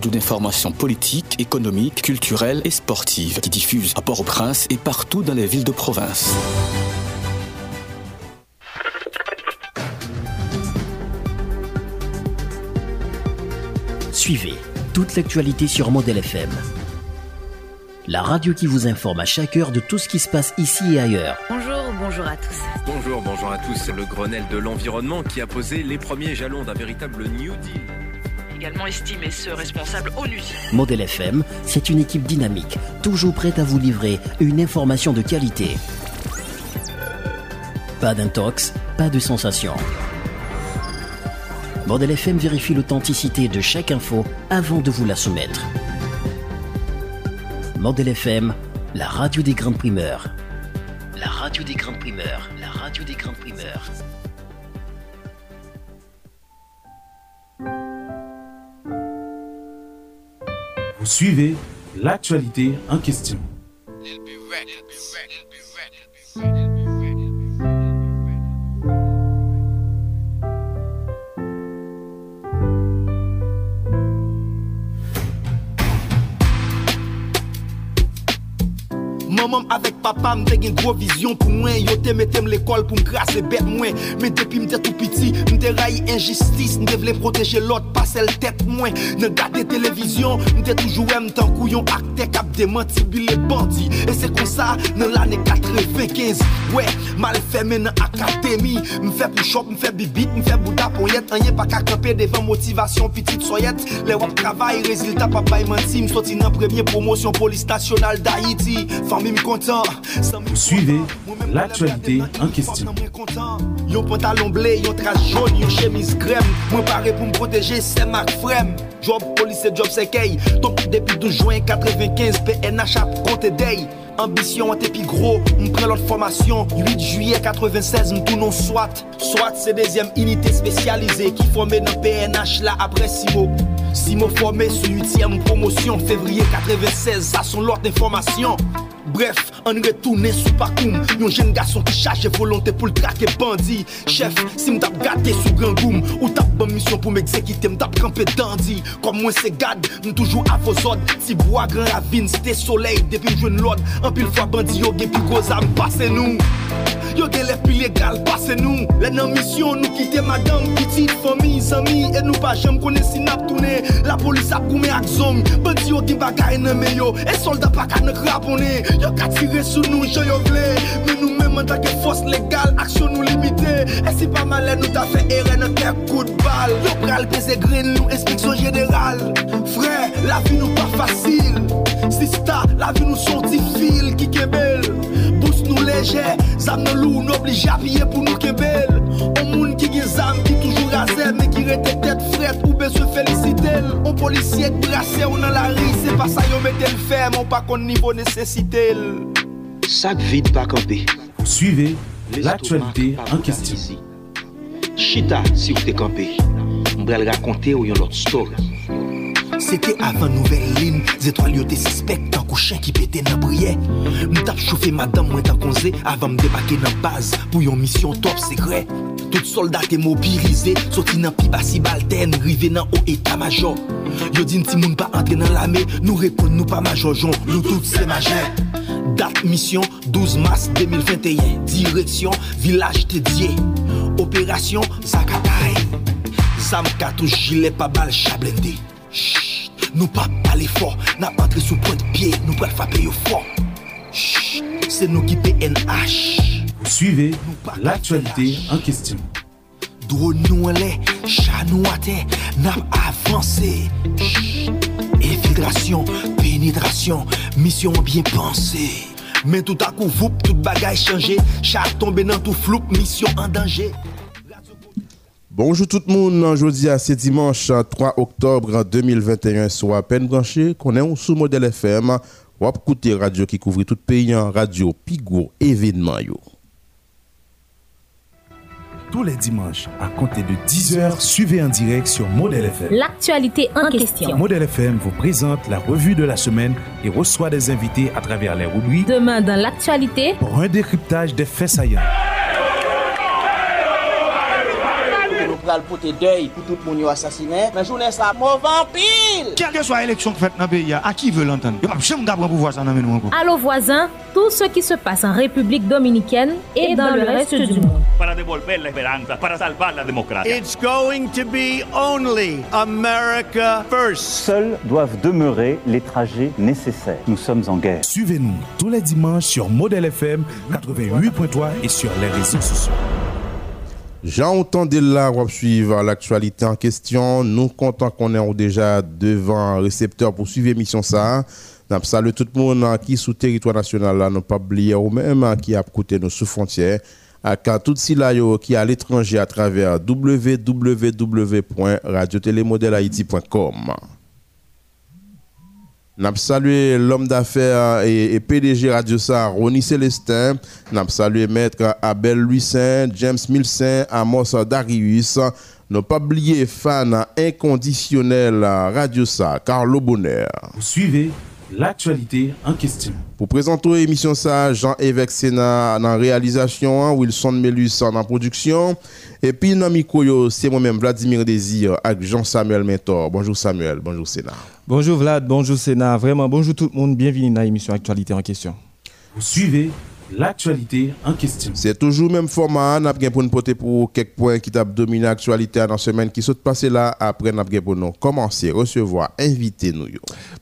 d'une information politique, économique, culturelle et sportive qui diffuse à Port-au-Prince et partout dans les villes de province. Suivez toute l'actualité sur Model FM. La radio qui vous informe à chaque heure de tout ce qui se passe ici et ailleurs. Bonjour, bonjour à tous. Bonjour, bonjour à tous. C'est le Grenelle de l'environnement qui a posé les premiers jalons d'un véritable New Deal. Également FM, c'est une équipe dynamique, toujours prête à vous livrer une information de qualité. Pas d'intox, pas de sensation. Model FM vérifie l'authenticité de chaque info avant de vous la soumettre. Model FM, la radio des grandes primeurs. La radio des grandes primeurs. La radio des grandes primeurs. Vous suivez l'actualité en question. Maman avec papa m'te gen gros vision pour moi. Yo te mettem l'école pour m'craser bête moi. Mais depuis m'te tout petit m'te raille injustice. M'te vle protéger l'autre pas celle tête moi. Nan gade télévision m'te toujours aime tant couillon acte cap démenti les bandits. Et c'est comme ça dans l'année 95 Ouais mal fait maintenant académie M'fait push up m'fait bibit m'fait bouda pour yet Rien pas qu'à camper devant motivation petite soyette. Les wap travail résultat papa y menti M'sorti nan premier promotion police nationale d'Haïti. Famille suivez l'actualité en question. Yon pantalon blé, yon trace jaune, yon chemise crème. Mwen pare pou m protéger, c'est ma frème. Job police et job sekey Donc depuis 12 juin 95 PNH a compté day. Ambition an pi gros, m pren l'autre formation. 8 juillet 96, m tou non SWAT SWAT c'est deuxième unité spécialisée Qui formé dans PNH là après Simo Simo formé sur 8e promotion Février 96, ça sont l'autre information Bref, on retourne sous parcours Yon jeune garçon qui charge volonté pour le traquer bandit. Chef, si m'tap gâté sous grand goum Ou tap bonne mission pour m'exécuter M'tap campé dandy. Comme moi c'est gade, m'toujours à vos ordres. Si bois grand ravine, c'était soleil Depuis m'jouen l'ordre En pile fois bandit yo gen pi gros âme Passez nous. Yo gen lèv pi légal, passez nous. Lè nan mission nous quitter madame Petite famille, amis. Et nous pas jamais connaît si nap tourné. La police a goumé ak zom Bandi yo gen bagay nan me yo. Et soldat pa ka nan krapone Yo ka tire sou nou jan yo vle Men nou men man tak e fos legal Aksyon nou limite E si pa male nou ta fe ere nan de bal Yo pral pese gren nou inspeksyon general Frè, la vi nou pa fasil Sista, la vi nou son difil Ki kebel, bous nou leje Zam nan lou nou oblige apye pou nou kebel polisye k brase ou nan la ri Se pa sa yo metel ferme Ou pa kon nivou nesesitel Sac vide pas campé. Suivez l'actualité en question. Chita si vous t'es campé. M'bral raconter ou yon l'autre story. C'était avant nouvelle ligne, étoiles yo te suspect tant qu'au chien qui pétait nan briye. M'tap chauffé madame moi qu'on zé avant me débarquer dans base pour yon mission top secret. Tout soldat e mobilize Soti nan pi basi balten Rive nan o eta majon Yo din ti moun pa entre nan lame Nou repon nou pa majojon Nou tout se majen Dat misyon 12 mars 2021 Direksyon vilaj te diye. Operasyon Sakatay Zam katouj jile pa bal chablende Shhh, nou pa pale for Na patre sou point pie, nou pral fape yo for Shhh, se nou ki PNH Vous suivez l'actualité en question. Drone nous chat nous n'a avancé. Infiltration, pénétration, mission bien pensée. Mais tout à coup, vous, tout bagaille changé. Chat tombé dans tout flou, mission en danger. Bonjour tout le monde, jeudi à ce dimanche 3 octobre 2021, soit à peine branché, qu'on est sous modèle FM, ou à écouter radio qui couvre tout le pays en radio, Pigo, événement yo. Tous les dimanches, à compter de 10h, suivez en direct sur Modèle FM. L'actualité en question. Modèle FM vous présente la revue de la semaine et reçoit des invités à travers les rubriques Demain dans l'actualité, pour un décryptage des faits saillants. Pral pote deuil pour tout le monde assassiné. Mais journée ça, mauvais pile. Quelle que soit l'élection faite dans le pays, à qui veut l'entendre? N'y a pas pouvoir ça dans nous encore. Allô voisins, tout ce qui se passe en République dominicaine et dans le reste du monde. Para devolver la esperanza, para salvar la démocratie. It's going to be only America first. Seuls doivent demeurer les trajets nécessaires. Nous sommes en guerre. Suivez-nous tous les dimanches sur Model FM 88.3 et sur les réseaux sociaux. Jean de là, on suivre l'actualité en question. Nous comptons qu'on est déjà devant un récepteur pour suivre l'émission ça. Nous saluons tout le monde qui est sous territoire national là, ne pas oublier ou même qui a côté nos sous frontières. À tout si qui à l'étranger à travers www.radiotélémodèlehaïti.com. N'a l'homme d'affaires et, PDG Radio Sar, Ronnie Célestin. N'a salué maître Abel Luissin, James Milsen, Amos Darius. N'a pas oublié fan inconditionnel Radio Sar, Carlo Bonner. Vous suivez l'actualité en question. Pour présenter l'émission ça, Jean-Évêque Sénat en réalisation, hein, Wilson Melus en production. Et puis dans micro, c'est moi-même Vladimir Désir avec Jean-Samuel Mentor. Bonjour Samuel, bonjour Sénat. Bonjour Vlad, bonjour Sénat. Vraiment, bonjour tout le monde. Bienvenue dans l'émission Actualité en question. Vous suivez l'actualité en question. C'est toujours le même format. Nous avons pour nous porter pour quelques points qui ont dominé l'actualité dans la semaine qui sont passés là. Après, nous avons pour nous commencer, recevoir, inviter nous.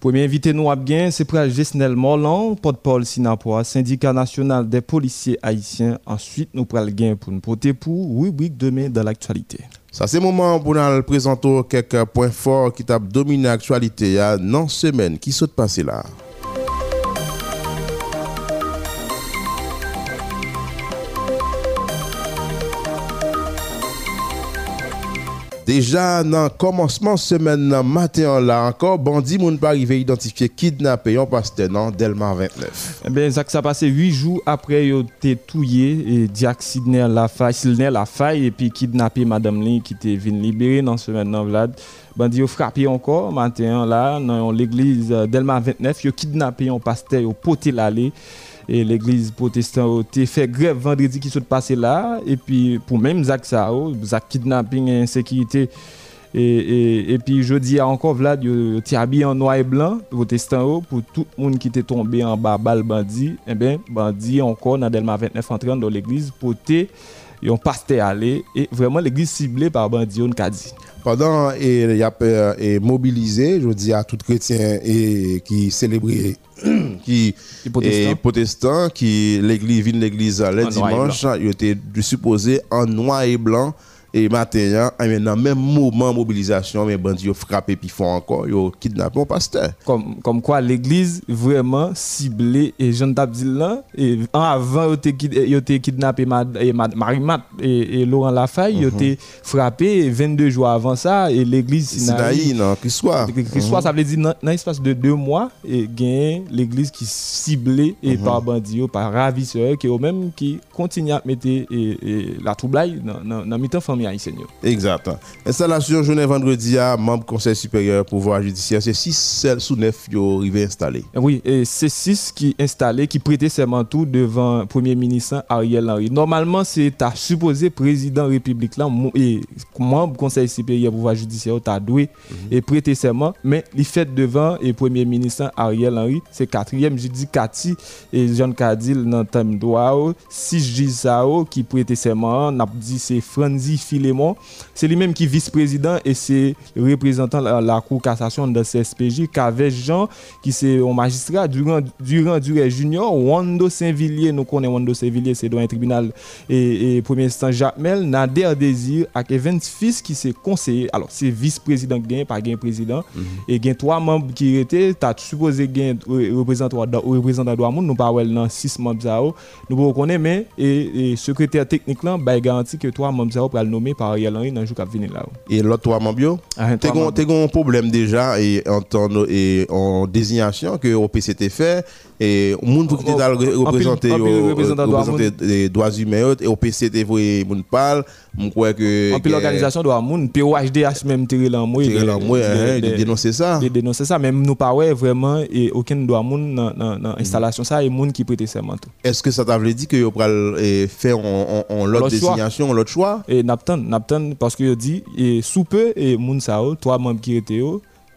Premier invité nous bien, c'est pour Gesnel Morlan, porte-parole Sinapoa, syndicat national des policiers haïtiens. Ensuite, nous prenons gain pour nous porter pour rubrique demain dans l'actualité. Ça, c'est le moment pour nous présenter quelques points forts qui ont dominé l'actualité dans la semaine qui sont passés là. Déjà, dans le commencement semaine matin là encore, bandit moun pas arrivé identifier kidnappé un pasteur dans Delmar 29. Eh bien, ça s'est passé 8 jours après il été tué et Diak Sidney la faille, la faille et puis kidnappé madame Lee qui était venue libérer dans semaine dans Vlad. Bandi ont frappé encore matin là dans l'église Delmar 29, ils kidnappé un pasteur, au poté l'aller et l'église protestante a fait grève vendredi qui s'est passé là. Et puis pour même Zach ça Zach kidnapping et insécurité. Et, et, et, puis jeudi encore Vlad tu habillé en noir et blanc protestant pour tout le monde qui était tombé en bas balle bandit. Et eh bien bandit encore dans Delma 29 entrant dans l'église pour te un pasteur aller et vraiment l'église ciblée par bandit on dit pendant et il y a et mobilisé je dis à tout chrétien et qui célébrait qui est protestant qui l'église vient l'église le dimanche il était supposé en noir et blanc et maintenant, dans le même mouvement mobilisation, les bandits ont frappé puis font encore, ils ont kidnappé un pasteur. Comme, comme quoi l'église vraiment ciblée et Jean Tabdil là, et avant, ils ont kidnappé Marie-Mat et, Laurent Lafaille, ils ont mhm. frappé 22 jours avant ça, et l'église Sinaï. non, soit. soit, ça veut dire dans l'espace de deux mois, et l'église qui ciblée et mhm. par bandits, par ravisseurs, qui eux même qui continuent à mettre la troublaille dans la mi-temps Exact. Installation journée vendredi à membre conseil supérieur pouvoir judiciaire, c'est 6 sous 9 qui sont arrivés installés. Oui, et c'est 6 qui installés, qui prêtaient serment tout devant Premier ministre Ariel Henry. Normalement, c'est à supposé président République là, et membre conseil supérieur pouvoir judiciaire, as doué mhm. et prêter serment, mais il fait devant et Premier ministre Ariel Henry, c'est quatrième, je dis Cathy et Jean Cadil dans le droit, 6 juges qui prêtaient serment, on a dit c'est Franzi Philemon. C'est lui-même qui est vice-président et c'est représentant la, la Cour cassation de CSPJ qu'avec Jean, qui c'est un magistrat durant, durant, durant junior, Wando Saint-Villiers, nous connaissons Wando Saint-Villiers, c'est dans un tribunal et, premier instant Jacques Mel, Nader Désir, avec Evans Fils qui c'est conseiller. Alors, c'est vice-président qui pas gain président. Mhm. Et il y a trois membres qui étaient, tu as supposé gain représentant représentant de nous pas dans six membres, nous reconnaissons, mais et, secrétaire technique là, bah, garantit que trois membres pour le nommé par Ariel Henry dans le jour qui venir là. Et l'autre toi mon bio, ah, tu as un problème déjà et en, et en désignation que au PCT fait et pour qui t'a représenté représenter les droits humains et au PCT vous moun parle je crois que en plus l'organisation doit moun POHDH même tirer l'en moi tirer l'en moi de dénoncer ça. dénoncer ça même nous pas ouais vraiment et aucun doit moun dans dans installation ça et moun qui prêter serment est-ce que ça t'a veut dire que yo pral faire en l'autre désignation l'autre choix? Et n'aptan n'aptan parce que dit et sous peu et moun ça trois membres qui étaient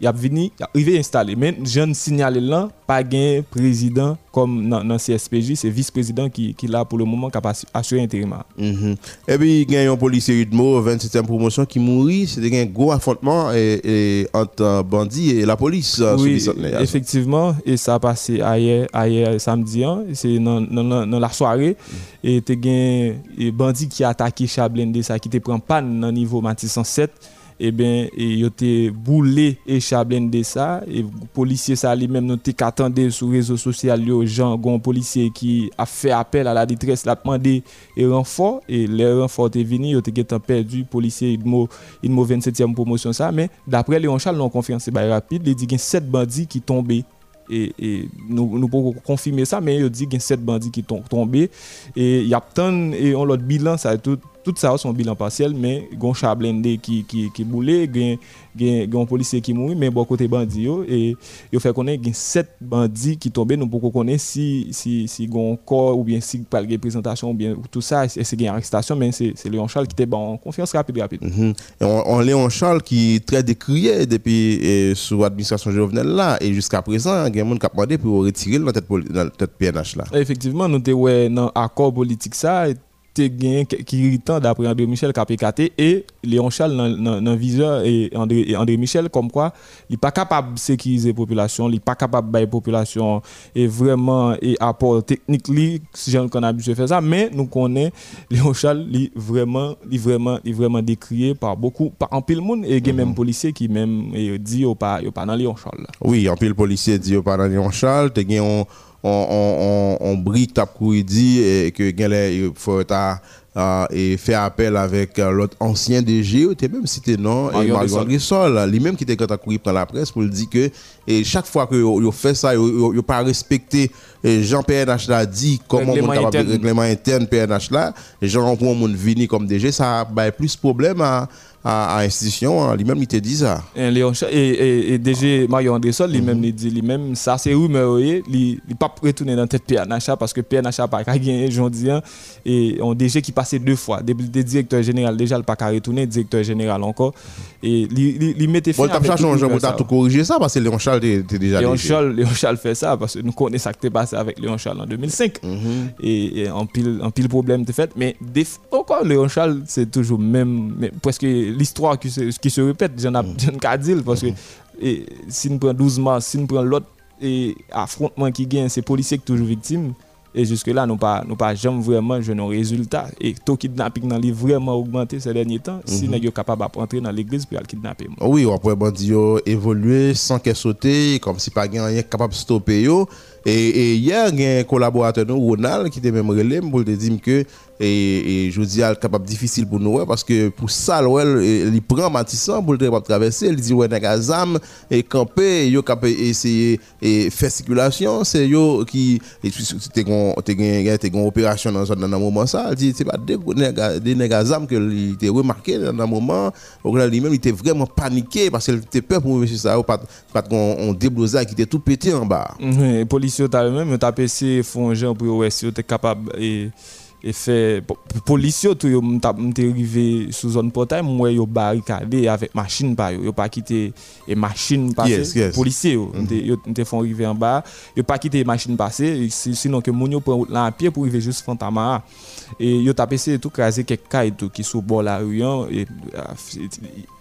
il a venu arrivé installé. Mais je ne signale là pas gain président comme dans le CSPJ c'est vice-président qui qui là pour le moment qui a assuré intérim. Mm et puis il y a un policier Udmo 27e promotion qui mourit. C'était un gros affrontement et, entre bandits et la police euh, oui effectivement et ça a passé hier hier samedi hein. c'est dans, dans, la soirée. Mm. et tu un bandit qui a attaqué Chablende ça qui te prend panne dans niveau Matisson 7 eh bien, il été boulé et de ça. Et policier ça lui-même noté qu'attendait sur les réseaux sociaux, les gens, un policier qui a fait appel à la détresse, l'a demandé et renfort. Et les renforts sont venus, ils ont perdu, policier, il m'a 27e promotion ça. Mais d'après Léon Charles, non confiance, c'est rapide, il dit qu'il y a 7 bandits qui tombés et, et nous, nous pouvons confirmer ça, mais il dit qu'il y a 7 bandits qui sont tombés. Et il y a tant, et on l'autre bilan, ça tout, tout ça son bilan partiel mais gon chablende qui qui qui boulé gen gen gon policier qui mouri mais bon côté bandit et yo fait connaître gen sept bandits qui tombé nous pour connaître si si si gon corps ou bien si par représentation ou bien tout ça c'est gen arrestation mais c'est c'est Léon Charles qui était bon confiance rapide rapide. Mm on, Léon Charles qui très décrié depuis eh, sous administration Jovenel là et jusqu'à présent gen monde qui a demandé pour retirer dans tête PNH là. Effectivement nous ouais dans accord politique ça te gen qui irritant d'après André Michel KPKT et Léon Charles dans le viseur et André, André Michel comme quoi il n'est pas capable de sécuriser la population, il n'est pas capable de la population et vraiment et apport technique si j'en qu'on a de faire ça mais nous connaissons Léon Charles il vraiment il vraiment il vraiment décrié par beaucoup par un pile monde et il y a même policiers qui même dit au pas pas dans Léon Charles. Oui, un pile policier dit au pas dans Léon Charles, on, on, on brique dit et que il faut et faire appel avec euh, l'autre ancien DG, tu même cité non, et Marion Grissol, lui-même qui était quand à courir dans la presse pour le dire que et chaque fois que vous fait ça, vous n'avez pas respecté Jean PNH l'a dit comment on capable règlement interne PNH là, Jean pour monde venir comme DG, ça a plus de problème à à, à institution, hein, lui-même, il te dit ça. Et, Léon, et, et, et DG Mario Andressol, lui-même, mhm. il dit lui-même, ça c'est rumeur, il n'est pas retourner dans tête PNH parce que PNH n'a pas gagné, j'en dis, et on DG qui passait deux fois, depuis le directeur général, déjà, n'a pas retourner, directeur général encore, et il mettait fin. Bon, as changé, tu as tout corrigé ça parce que Léon Charles était déjà Léon Charles, Léon Charles fait ça parce que nous connaissons ça qui est passé avec Léon Charles en 2005. Mhm. Et, en pile, en pile problème de fait. Mais encore, Léon Charles, c'est toujours même, presque l'histoire qui se, qui se répète, j'en ai qu'à dire, parce que et, si nous prenons 12 mars, si nous prenons l'autre affrontement qui gagne, c'est policiers qui sont toujours victimes. Et jusque-là, nous pas nous pas jamais vraiment joué nos résultats. Et taux kidnapping dans les vraiment augmenté ces derniers temps. Si nous sommes capables d'entrer dans l'église pour kidnapper. Oui, après, bandit évoluer sans qu'elle sauter, comme si pas rien capable de stopper. Et, hier, il y a un collaborateur, Ronald, qui était même relais pour te dire que et, je dis capable difficile pour nous parce que pour ça il prend Matissan pour le traverser il dit ouais zam et camper yo capable essayer et faire circulation c'est yo qui c'était une opération dans un moment ça il dit c'est pas des des zam que il était remarqué dans un moment lui même il était vraiment paniqué parce qu'il était peur pour monsieur ça pas qu'on déblosait qui était tout pété en bas. Policiers polis yo talmen, yo tapese fonjen pou yo wes yo te kapab e... E fe, polis yo tou yo mte rive sou zon potay, mwen yo barikade avèk machin pa yo. Yo pa kite e machin pase, yes, yes. polisye yo. Mm -hmm. Yo mte fon rive an ba, yo pa kite e machin pase, sinon ke moun yo pren lan apye pou rive jous fantama. E yo tapese tou krasi kek kay tou ki sou bol la riyan. E,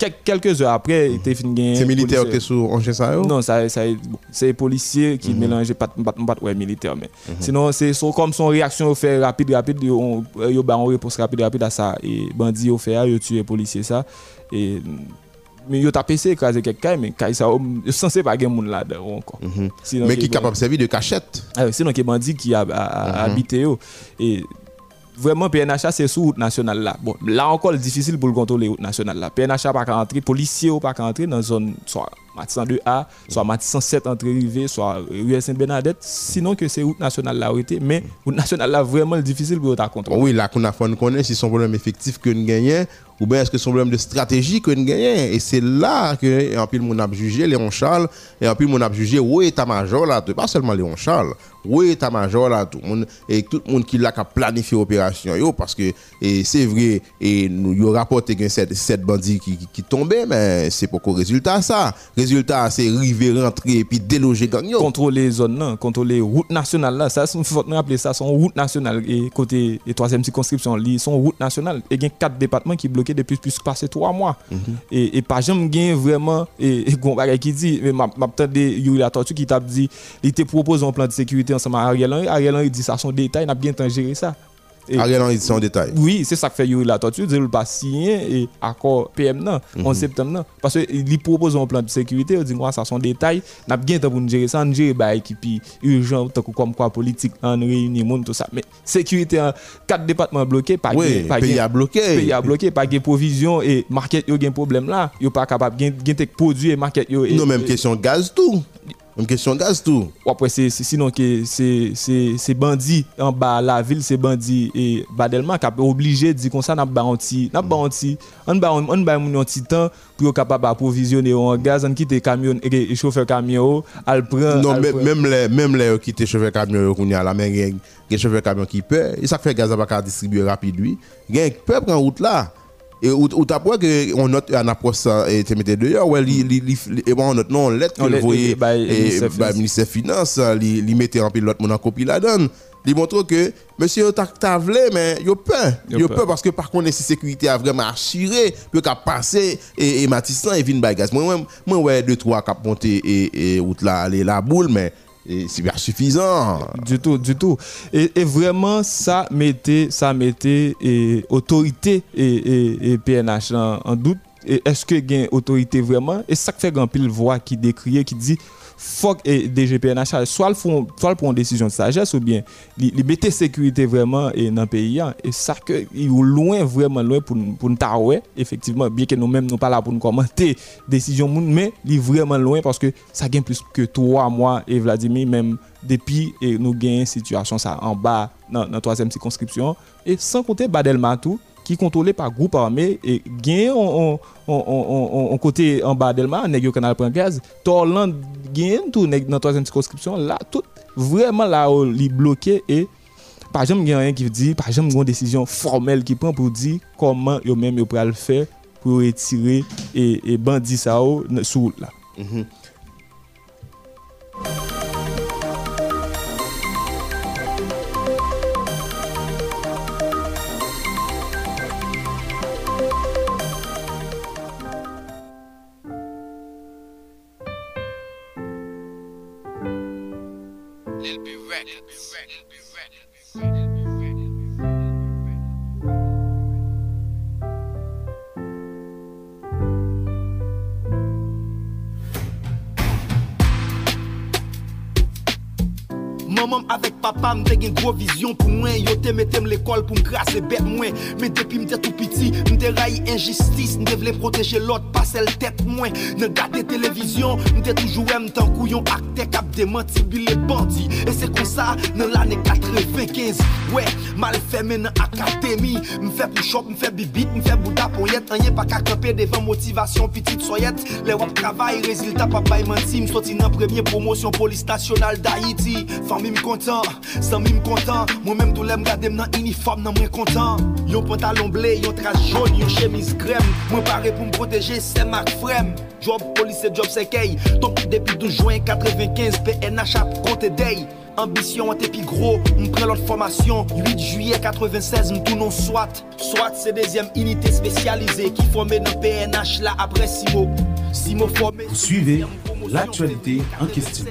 kek, ah, kelke zè apre, mm -hmm. te fin gen... Se milite yo te sou anje sa yo? Non, sa e polisye ki mm -hmm. melange pat mbat mbat wè milite yo men. Sinon, se so kom son reaksyon yo fe rapide rapide yo, yo ba on réponse rapide rapide à ça. Et bandit yo fait yo tuer policier ça. Et mais yo tapé c'est écraser quelqu'un mais kai ça yo censé pas gen moun là encore. Mm -hmm. sinon, mais qui capable de servir de cachette. Ah, sinon qui bandit qui a, a, a mm -hmm. habité yo. Et vraiment PNHA c'est sous route nationale là. Bon là encore difficile pour le contrôler route nationale là. PNHA pas rentrer policier pas rentrer dans zone soit Matissan 2A, soit Matissan 7 entrée rivée, soit rue Sainte-Bernadette, sinon que c'est route nationale là où mais route nationale là vraiment difficile pour ta contrôler. Oui, là qu'on a fait connaître si son problème effectif que nous gagnons ou bien est-ce que un problème de stratégie que nous gagnons? Et c'est là que, en plus, mon a jugé Léon Charles, et en plus, mon a jugé, oui, état-major là, pas seulement Léon Charles, oui, état-major là, tout monde, et tout le monde qui l'a planifié l'opération, parce que c'est vrai, et nous, y rapporté que cette, cette bandit qui, qui, tombait, mais c'est pour résultat ça. C'est river, rentrer, et puis déloger gang. Contrôler les zones, contrôler routes nationales là, ça, il faut rappeler ça, son route nationale, et côté, et troisième circonscription, son route nationale, et il y a quatre départements qui bloquent depuis plus que passer trois mois. Mm -hmm. Et, pas jamais vraiment et, et qui dit mais m'a entendu Yuri la tortue qui t'a dit il te propose un plan de sécurité ensemble avec Ariel Henry Ariel Henry dit ça son détail n'a bien gérer ça Ariel Henry dit en détail. Oui, c'est ça que fait Yuri la tortue, il pas signé et accord PM non, en septembre non. Parce qu'il propose un plan de sécurité, il dit moi ça son détail, n'a bien temps pour nous gérer ça, nous gérer bah équipe urgent comme quoi politique en réunion monde tout ça. Mais sécurité en quatre départements bloqués, pas oui, pas pays a bloqué. Pays a bloqué, pas de provision et market yo un problème là, yo pas capable gain produit et market. Non même question gaz tout. Une question de gaz tout. Après, c'est sinon que c'est bandit en bas la ville, c'est bandit et Badelma qui a obligé de dire comme ça, n'a pas anti, n'a pas anti, on ba on ba un petit temps pour capable approvisionner en gaz, on quitte camion et chauffeur camion, al prend. Non, même les même les qui te chauffeur camion qu'on y a la main, les chauffeur camion qui peut, et ça fait gaz pas distribuer rapide lui. Il peut prendre route là. Et ou, ou t'as que on note un approche et te mette dehors ouais li li et bon note non lettre que vous voyez et bah ministère finance li li mettait en pilote mon en copie la donne. Il montre que monsieur t'a vle mais yo peur yo peur. parce que par contre la sécurité a vraiment assuré que qu'a passé et, et Matissan et vinn bagage moi moi ouais deux trois cap monter et et là aller la boule mais c'est bien suffisant. Du tout, du tout. Et, et vraiment, ça mettait, ça mettait et, autorité et, et PNH en, en doute. Est-ce que a autorité vraiment? Et ça fait grand pile voix qui décrit, qui dit faut que DGPNH soit le font soit décision de sagesse ou bien il mettre sécurité vraiment et dans pays hein. et ça que loin vraiment loin pour pour nous effectivement. Bien que nous mêmes nous pas là pour nous commenter décision mais il vraiment loin parce que ça gagne plus que trois mois et Vladimir même depuis et nous gagnons situation ça en bas dans la troisième circonscription. Et sans compter Badelma tout qui contrôlé par groupe armé et gagne on, on, côté en bas d'Elma, nèg canal prend gaz, Torland gagne tout nèg dans troisième circonscription là tout vraiment là li bloqué et par exemple il rien qui dit par exemple une décision formelle qui prend pour dire comment yo même yo le faire pour retirer et, et bandit ça sous là. Mm bandits. Maman avec papa m'te une gros vision pour moi. Yo te mettem l'école pour me bête moi. Mais depuis m'te tout petit m'te injustice. M'te voulais protéger l'autre pas celle tête moi. Ne télévision m'te toujours aime tant couillon. Acte cap démenti les bandits. Et c'est comme ça dans l'année 95 ouais mal fait maintenant académie m'fait push up m'fait bibit m'fait bouda pour y être rien pas qu'à camper devant motivation petite soyette. Les wap travail résultat papa menti m'sorti dans première promotion police nationale d'Haïti content, sans mime content. Moi-même, tout l'aime garder dans uniforme, non, moins content. Yon pantalon blé, yon trace jaune, yon chemise crème. Moi, paré pour me protéger, c'est ma frème. Job police, job c'est Donc, depuis 12 juin 95, PNH a compté day. Ambition t'es plus gros, on prend l'autre formation 8 juillet 96, nous tournons SWAT SWAT c'est deuxième unité spécialisée Qui formait dans PNH là après Simo Simo Vous suivez l'actualité en question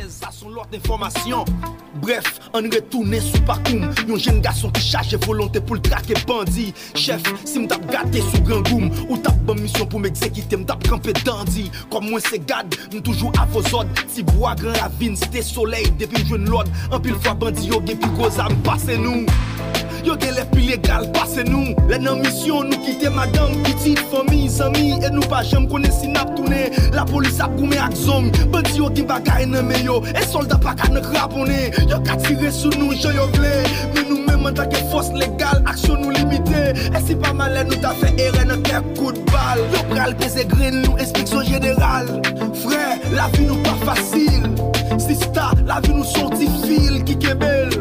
Bref, on retourne sous parcours Yon jeune garçon qui charge volonté pour le traquer bandit. Chef, si m'tap gâté sous grand goum Ou tap bonne mission pour m'exécuter M'tap camper dandy. Comme moi c'est gade, toujours à vos ordres. Si bois grand ravine, c'était soleil. Depuis je l'ordre, un pile fois bandit yo Gen gros âme, passez nous Yo gen lef pi legal pase nou. Le nan misyon nou kite madame Kitit, fomi, zami. E nou pa jem kone sinap toune. La polis ap koume ak zom. Bandi yo gen bagay nan meyo E solda pa ka nan krapone Yo ka tire sou nou, yo yo vle. Men nou men manda ke fos legal Aksyon nou limite E si pa male nou ta fe ere nan kek kou de bal Yo pral pese gren nou inspeksyon general Frè, la vi nou pa fasil Sista, la vi nou son difil Ki kebel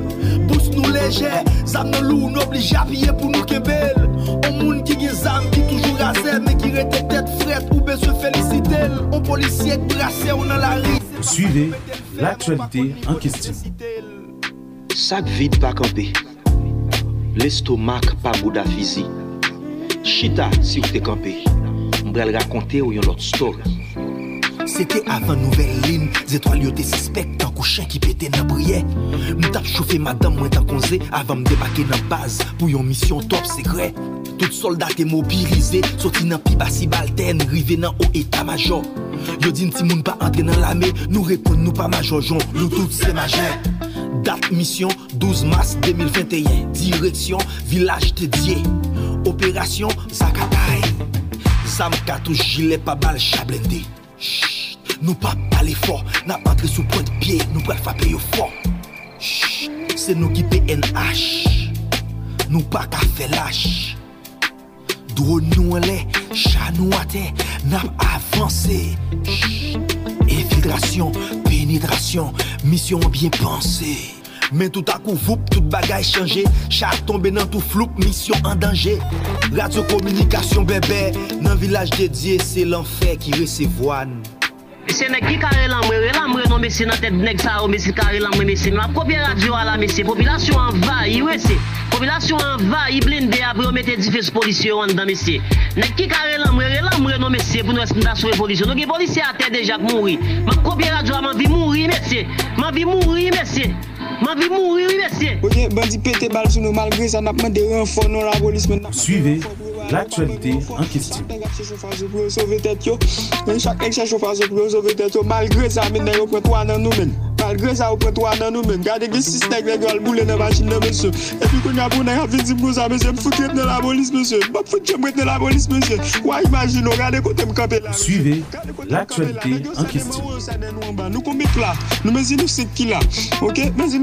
Bous nou leje, zam nan lou Nou oblige apye pou nou kebel On moun ki gen zam ki toujou raze Men ki rete tet fret ou bezwe felicitel On polisye k brase ou nan la ri Suivez l'actualité en question. Sak vide pa kampe L'estomak pa bouda fizi Chita si ou te kampe Mbrel rakonte ou yon lot story. C'était avant nouvelle ligne Zétoile yo te suspect Tan kou chen ki pete nan briye Nou tap choufe madame mwen tan konze Avan m debake nan baz Pou yon mission top sekre Tout soldat te mobilize Soti nan pi basi balten Rive nan o eta major Yo din ti moun pa entre nan lame Nou repon nou pa majojon Nou tout se majer Date mission 12 mars 2021 Direksyon village tedye Operasyon Zakatay Zam katouj jile pa bal chablende Nou pa pale for Nap antre sou point pie Nou pral fape yo for Se nou ki PNH Nou pa ka felash Drone nou ale Chan nou ate Nap avanse. Infiltrasyon sinidrasyon, misyon bien panse Men tout akou voup, tout bagay chanje Chak tombe nan tout floup, misyon an danje Radio komunikasyon bebe, nan vilaj dedye, se l'anfer ki resevwane Se nek ki kare lan mre, lan mre non mesi nan tet nek sa ou mesi kare lan mre mesi. Nou ap kopye radyo ala mesi, popilasyon anvayi we se. Popilasyon anvayi blende apre ou mette di fes polisyon an dan mesi. Nek ki kare lan mre, lan mre non mesi pou nou esm da sou revolisyon. Nou gen polisyon ate deja k mouri. Man kopye radyo ala man vi mouri mesi. Man vi mouri mesi. Man vi mouri mesi. Oye, bandi pete bal sou nou malgre sa napman de renfon nou la bolis men napman. Suivez. L'actualité en question. Chak ek Malgre sa men yo pren 3 nan nou men Malgre sa yo pren 3 nan nou men Gade gen 6 nek le gol boule nan machin nan mensyo E pi kon ya pou nan avin zim nou sa mensyo M foute nan la bolis nan la bolis mensyo Wa imagine gade kote m kampe la Suivez l'actualité en question. Nou kon met la Nou menzi nou set ki la Ok,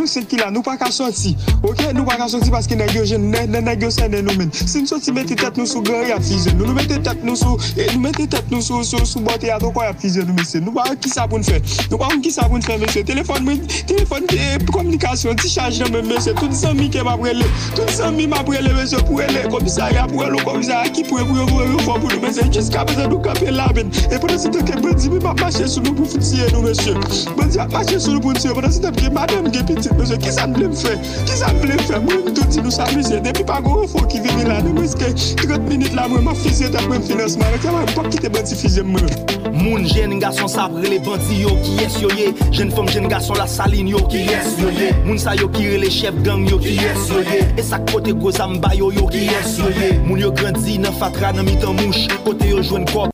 set ki la Nou pa ka sorti Ok, nou pa ka sorti paske neg yo jen Neg yo sen nan nou men Si nou sorti mette tèt nou sou gari a fize Nou nou mette tèt nou sou Nou mette tèt nou sou sou bote ya to kwa ya fize nou mese Nou pa ki sa pou n'fè Nou pa ki sa pou n'fè mese Telefon telefon mwen, telefon eh, komunikasyon, ti chaj nan mwen mwen se, tout zanmi ke ma prele, tout zanmi ma prele mwen se pou ele, komisarya pou ele, komisarya ki pou e pou e pou e pou pou nou mwen se, jiska mwen se nou kape la men, e pwede se teke bandi mwen ma mache sou nou pou foutiye nou mwen se, bandi ma mache sou nou pou foutiye, pwede se teke madame ge pitit mwen se, ki sa mble mfe, ki sa mble mfe, mwen mwen di nou sa muse, depi pa go fo ki vini la, nou mwen se ke 30 minit la mwen ma fizye ta mwen finansman, mwen mwen pa kite bandi fizye mwen. Moun jen gason sabre le bandi yo ki yes yo ye Jen fom jen gason la salin yo ki yes yo ye Moun sa yo kire le chef gang yo ki yes yo ye E sak kote gozam bayo yo yo ki yes yo ye Moun yo grandi nan fatra nan mitan mouch Kote yo jwen kop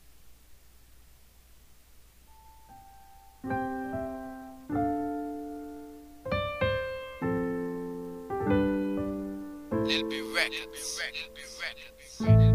It'll be ready. It'll be ready. It'll be ready.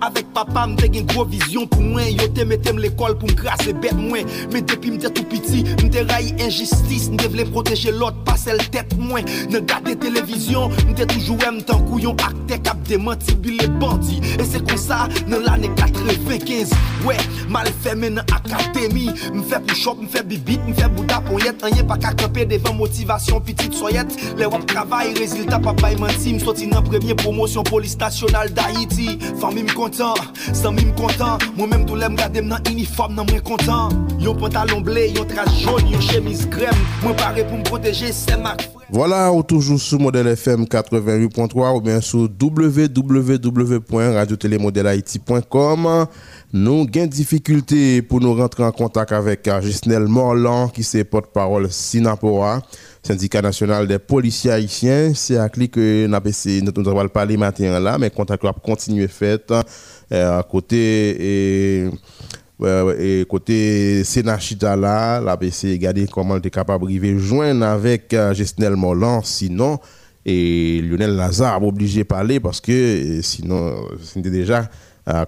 Avec papa m te gen gros vision pou mwen Yo te metem l'école pou m krasè bet mwen Men depi m te tout piti, m te rayi injustice. M te vle proteje lot, pase l tèt mwen Nan gade televizyon, m te toujou m tan kouyon Akte kap demanti bile bandi E se kon sa nan l ane 95 Ouais, mal fè men nan akademi M fè pou chop, m fè bibit, m fè bouda pon yet. Anye pa kakampe devan motivasyon pitit soyet Le wap travay, rezultat pa bay manti M soti nan premye promosyon polis stasyonal d'Haïti. Fami m kontan, Voilà, ou toujours sous Modèle FM 88.3 ou bien sur www.radiotélémodèlehaïti.com. Nous avons difficulté pour nous rentrer en contact avec Gisnel Morlan, qui est porte-parole Sinapora. syndicat national des policiers haïtiens. C'est à clic que nous avons parlé matin là, mais contact va continuer fait à côté et côté Sénachita là, la BC regarder comment elle est capable de joindre avec euh, Gestinel Molan, sinon et Lionel Lazare obligé de parler parce que sinon c'était déjà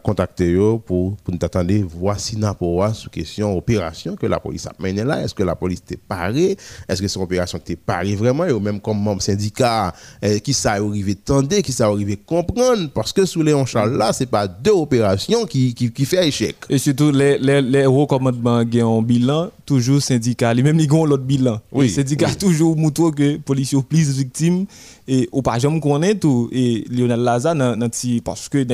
contacter pour, pour nous attendre voici Napoa sur question opération que la police a mené là. Est-ce que la police était parée? Est-ce que c'est une opération qui était parée vraiment? Et même comme membre syndicat, eh, qui ça arrivé tendre, qui ça arrivé comprendre? Parce que sous Léon Charles là, c'est pas deux opérations qui, qui, qui fait échec. Et surtout, les, les, les recommandements qui ont bilan, toujours syndicat, même ils ont l'autre bilan. Oui. syndicat toujours montre que les policiers plus victimes et au pas jamais connaît tout et Lionel Lazare parce que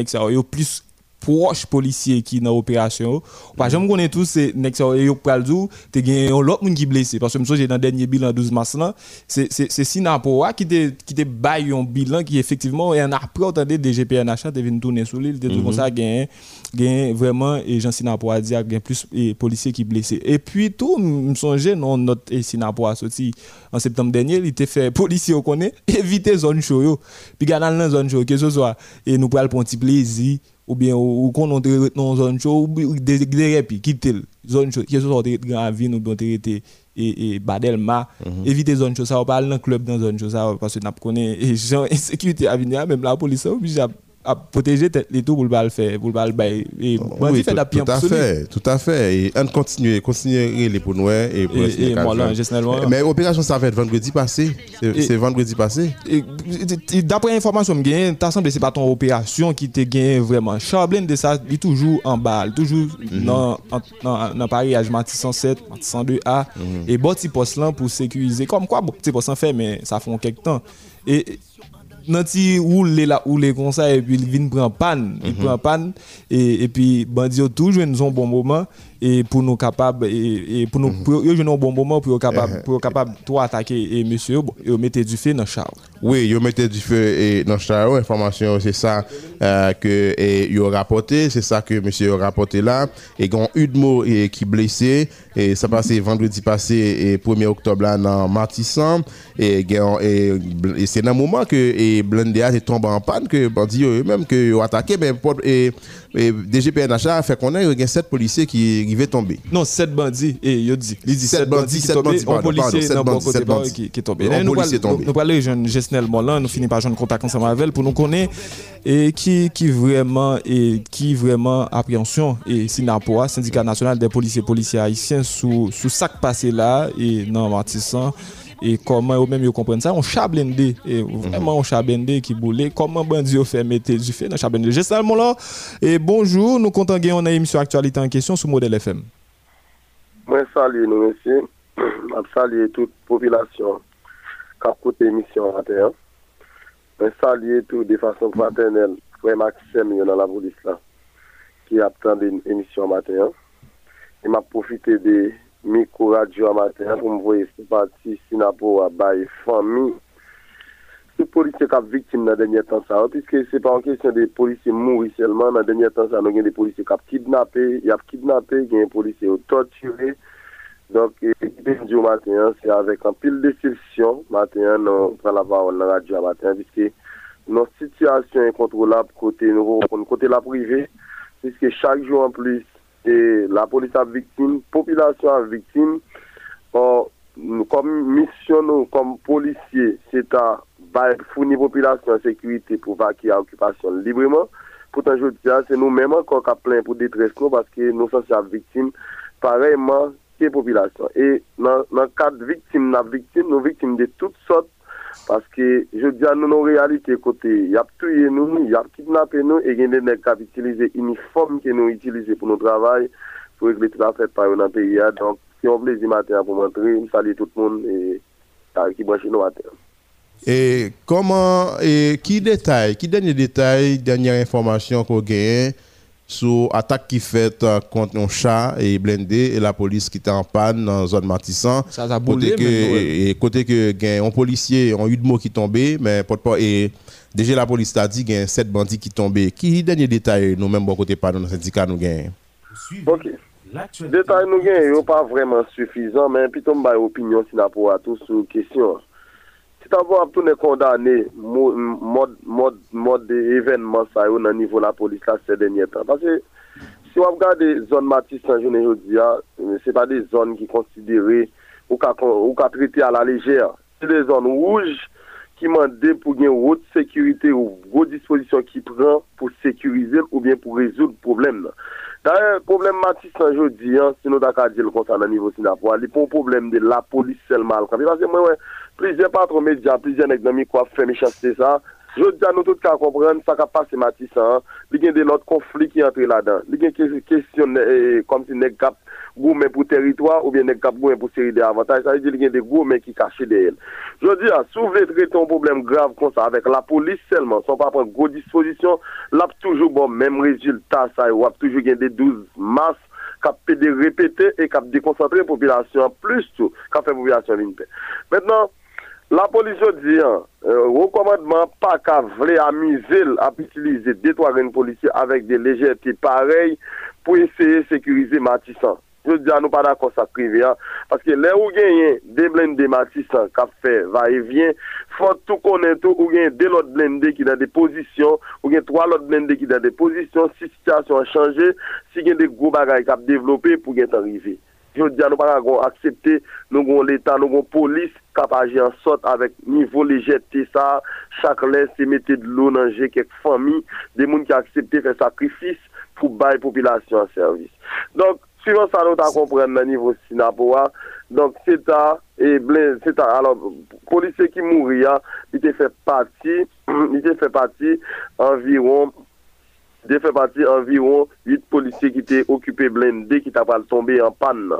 plus proche policier qui dans l'opération. Par exemple, on est tous, c'est sa yo pral dou, te gen l'autre monde qui blessé parce que monsieur j'ai dans dernier bilan 12 mars là, c'est c'est Sinapoa qui te qui te bail un bilan qui effectivement et en après entendez DGPNH te vinn tourner sur l'île, te tout comme ça gain gain vraiment et Jean Sinapoa dire gain plus et policiers qui blessés. Et puis tout me songeait non notre Sinapoa sorti en septembre dernier, il était fait policier on connaît éviter zone yo. Puis dans zone show que ce soit et nous pral un petit plaisir ou bien ou qu'on entre dans zone show ou des des quitter zone show qui sont de ville nous doit été et et Badelma mhm. éviter zone show ça on parle dans club dans zone show ça parce que n'a connaît et gens insécurité à venir même la police obligé à protéger les tout pour le faire pour le et oui, fait tout, tout à fait tout à fait. Et on continue continuer les pour nous et pour et, et voilà, mais l'opération ça va être vendredi passé. C'est vendredi passé. d'après l'information que j'ai t'as semblé c'est pas ton opération qui te gagne vraiment. Chablin de ça il toujours en balle toujours -hmm. dans dans Paris à 107 102A et bon petit poste là pour sécuriser. Comme quoi bon petit poste fait mais ça fait quelques temps. Et nanti roule là roule comme ça et puis il vient prendre panne il mhm. prend panne et, et puis bandi toujours nous un bon moment et pour nous capables et, pour nous mm -hmm. pour, un bon moment pour capable uh -huh. pour capable toi attaquer et monsieur et mettre du feu dans char. Oui, yo mettre du feu et dans char, information c'est ça euh, que et yo rapporté, c'est ça que monsieur a rapporté là et gon Udmo et qui blessé et ça passé vendredi passé et 1er octobre là dans Martissan et, et, et c'est dans moment que et Blendéa est tombé en panne que bandi même que yo attaqué mais et, et DGPNH a fait qu'on a eu 7 policiers qui arrivé tomber. Non, 7 bandits, et il dit. Il dit 7 bandits, 7 bandits, pardon, policier 7 bandits, 7 bandits. Qui, qui tombé. Nous parlons de jeune Gesnel Molan, nous finissons par joindre contact ensemble avec elle pour nous connaître et qui, qui vraiment, et qui vraiment appréhension et Sinapoa, syndicat national des policiers et policiers haïtiens, sous, sous qui passé là, et non, Martissan et comment eux même ils comprennent ça. On chablende et vraiment on chablende qui boule. Comment bandi fait mettre du fait dans chablende j'ai seulement là. Et bonjour nous comptons gagner on a émission actualité en question sur modèle FM moi salut nous messieurs je salue toute population qui a écouté l'émission matin je salue tout de façon fraternelle. Frère Maxime dans la police là qui a attendu l'émission matin et m'a profité de mikou radyo amater pou mwoye sempati sinapo a baye fami. Se polisye kap viktim nan denye tan sa an, piske se pa an kesyon de polisye mouri selman, nan denye tan sa an gen de polisye kap kidnapè, yap kidnapè, gen yon polisye yo torturè. Donk, e, ekipè diyo matenyan, se avèk an pil desisyon, matenyan nan pran la parol nan radyo amater, piske nan sityasyon yon kontrolap kote, nou, kote la prive, piske chak jou an plis, e la polis a viktim, popilasyon a viktim, or, kom misyon nou, kom polisye, se ta founi popilasyon sekurite pou va ki a okupasyon libreman, poutan jodi a, se nou menman kon ka plen pou detres nou, paske nou san se a viktim, pareyman, ki popilasyon. E nan, nan kat viktim, nan viktim, nou viktim de tout sot parce que je dis à nous, nos réalités côté, il y a tué nous, il y kidnappé nous, et il y a des que nous utilisons pour notre travail, pour régler tout fait par le pays. Donc, si on plaisir matin pour montrer, je salue tout le monde et qui branche nous matin. Et comment, et qui détaille, qui dernier détail, dernière information qu'on gagne sur attaque qui fait euh, contre un chat et blindé et la police qui était en panne dans la zone Matissan. Ça a boulé, côté que, et côté que un policier, un eu de mots qui tombé, mais pas et déjà la police a dit qu'il y a sept bandits qui tombaient. Qui dernier détail nous même bon côté pas dans le syndicat nous gagne. OK. Detay nou gen yo pa vreman sufizan, men pi ton bay opinyon si na pou atou sou kesyon. Si ta vo ap tou ne kondane mod de evenman sa yo nan nivou la polis la se denye tan. Pase si wap gade zon Matis nan jounen yo diya, se pa de zon ki konsidere ou ka, ka trite a la lejer. Se de zon rouj ki mande pou gen wot sekurite ou wot disposisyon ki pran pou sekurize ou bien pou rezoud problem nan. D'ailleurs, problème Matis je dis, hein, si nous d'accord dire le concernant au niveau Singapour, il pour problème de la police seulement. Parce que moi, ouais, plusieurs patrons médias, plusieurs économies, quoi, fait méchanceté ça. Je dis à nous tous qu'à comprendre, ça qu'a passé Matisse, hein. Il y a des autres conflits qui entrent là-dedans. Il y a des questions, eh, comme si n'est gourmet pour territoire ou bien nègres cap gourmet pour série d'avantages. Ça veut dire qu'il y a des gourmets qui cachent derrière. Je dis à, vous voulez traiter un problème grave comme ça avec la police seulement, sans pas prendre gros dispositions, là, toujours bon, même résultat, ça, ou toujours gagner des 12 mars, cap de répéter et cap déconcentrer la population, plus tout, cap fait population une. Maintenant, la police dit, hein, euh, recommandement pas qu'à vouloir amuser à utiliser des trois policiers avec des légèretés pareilles pour essayer de sécuriser Matissan. Je di an nou pa da konsa prive ya. Paske le ou genyen de blende matisan kap fe va e vyen, fote tou konen tou ou genyen de lot blende ki da de pozisyon, ou genyen 3 lot blende ki da de pozisyon, si sitasyon a chanje, si genyen de gro bagay kap devlope pou genyen t'arive. Je di an nou pa da kon aksepte, nou kon l'Etat, nou kon polis kap aje an sot avek nivou lejete sa, chak lè se mette de lou nanje kek fami, de moun ki aksepte fe sakrifis pou baye popilasyon an servis. Donk, Suivant ça, nous avons comprendre au niveau Sinapoa. Donc, c'est à, et c'est alors, policier qui mourit, il était fait partie, il était fait partie environ, il fait partie environ 8 policiers qui étaient occupés blindés, qui étaient tombé en panne.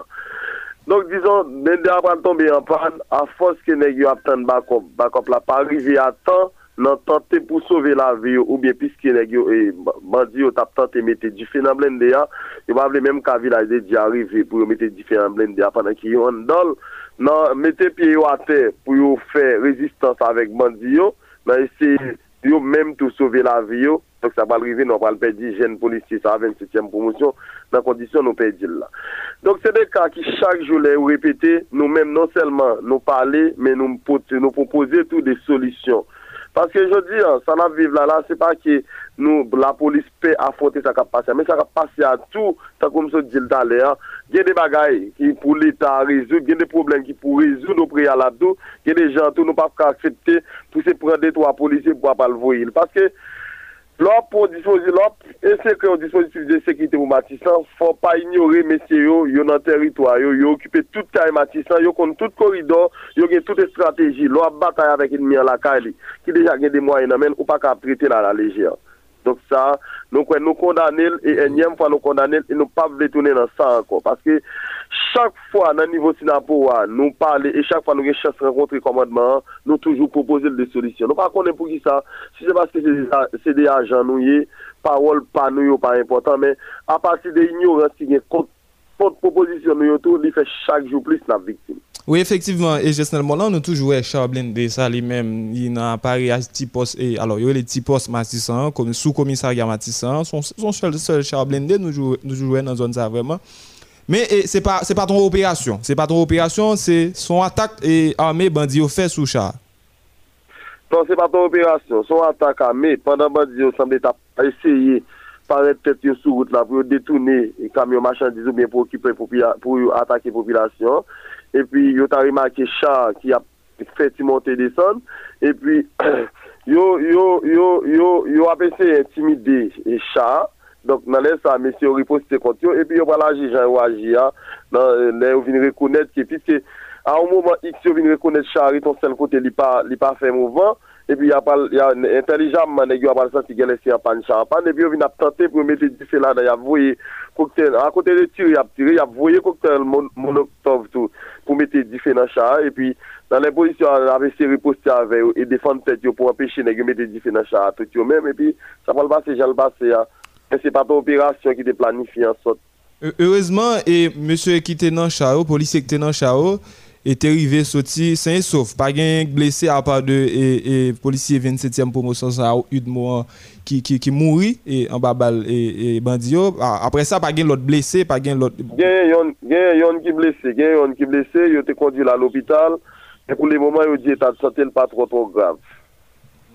Donc, disons, blindés après tomber en panne, à force que les gens attendent backup, backup là, pas arrivé à temps, nan tante pou sove la ve yo ou bien piske neg yo e bandi yo tap tante mette di fe nan blende ya yo pa vle menm ka vilaje di arrive pou yo mette di fe nan blende ya panan ki yo an dol, nan mette pie yo ate pou yo fe rezistans avek bandi yo nan ese yo menm tou sove la ve yo tok sa pal rive nan pal pedi jen polisi sa 27e promosyon nan kondisyon nou pedi la Donk se de ka ki chak joulè ou repete nou menm non selman nou pale men nou, nou propose tout de solisyon Parce que je dis, ça n'a vivre là, là, c'est pas que nous, la police peut affronter ça qui passé, mais ça va passer à tout, ça comme ça dit l'air. Il y a des bagailles qui pour l'État résoudre, il y a des problèmes qui pour résoudre au préalable, il y a des gens qui ne peuvent pas accepter pour se prendre des trois policiers pour pas le voir. Parce que Lop pou disposi lop, e se kre ou dispositif de sekite pou Matisan, fò pa ignore mesye yo, yo nan teritwa, yo yo okipe tout kare Matisan, yo kon tout koridor, yo gen tout estrategi, lop batay avèk enmi an lakay li, ki deja gen de mwa enamen, ou pa ka prete la la leje an. Donk sa, nou kwen nou kondanel, e enyem fwa nou kondanel, e nou pa vle tounen nan sa anko. Paske chak fwa nan nivou Sinapowa, nou pale, e chak fwa nou gen chas renkontre komadman, nou toujou propose l de solisyon. Nou pa konen pou ki sa, si se baske se de ajan nou ye, parol pa nou yo pa important, men apasi de ignorans ki gen kont proposisyon nou yo tou, li fe chak jou plis nan viktim. Oui, effectivement, et justement, là, a toujours Charblin de ça lui-même. Il a apparu à Tipos, et alors, il y a les Tipos Matissan, comme sous-commissariat Matissan, son, son seul, seul Charblindé, nous jouons nous dans zone ça vraiment. Mais c'est pas, c'est pas ton opération. C'est pas ton opération, c'est son attaque et armée bandit au fait sous char. Non, c'est pas ton opération. Son attaque armée, pendant bandit au semble essayer paraître peut-être sur route là pour détourner les camions marchandises ou bien pour occuper pour attaquer la population epi yo ta remake chan ki ap feti monte deson, epi yo, yo, yo, yo ap ese intimide chan, donk nan lè sa, mè si yo riposte kont yo, epi yo wala aji jan yo aji ya, nan lè yo vin rekounet ki, piske a ou mouman x yo vin rekounet chan, riton sel kote li pa, li pa fe mouvan, epi intelijamman e gyo apal sa si gele si apan champan, epi yo vin ap tante pou mette di fe la da yap voye koktel, an kote de tiri yap tiri, yap voye koktel monoktov tou pou mette di fe nan chan, epi nan le pozisyon ave se riposte ave e defan tet yo pou apeshe negyo mette di fe nan chan tout yo men, epi sa pal base jal base ya, men se pata operasyon ki de planifi an sot. Heurezman, e monsye ki te nan chan ou, polise ki te nan chan ou, était arrivé sorti sain et sauf pas gain blessé à part de et, et policier 27e promotion ça moi qui qui qui mourit et en bas balle et, et bandio après ça pas gain l'autre blessé pas gain l'autre Gen yon, gen yon ki blese, gen yon ki blese, yo te conduit à l'hôpital, et pour le moment, yo di état de santé pas trop trop grave.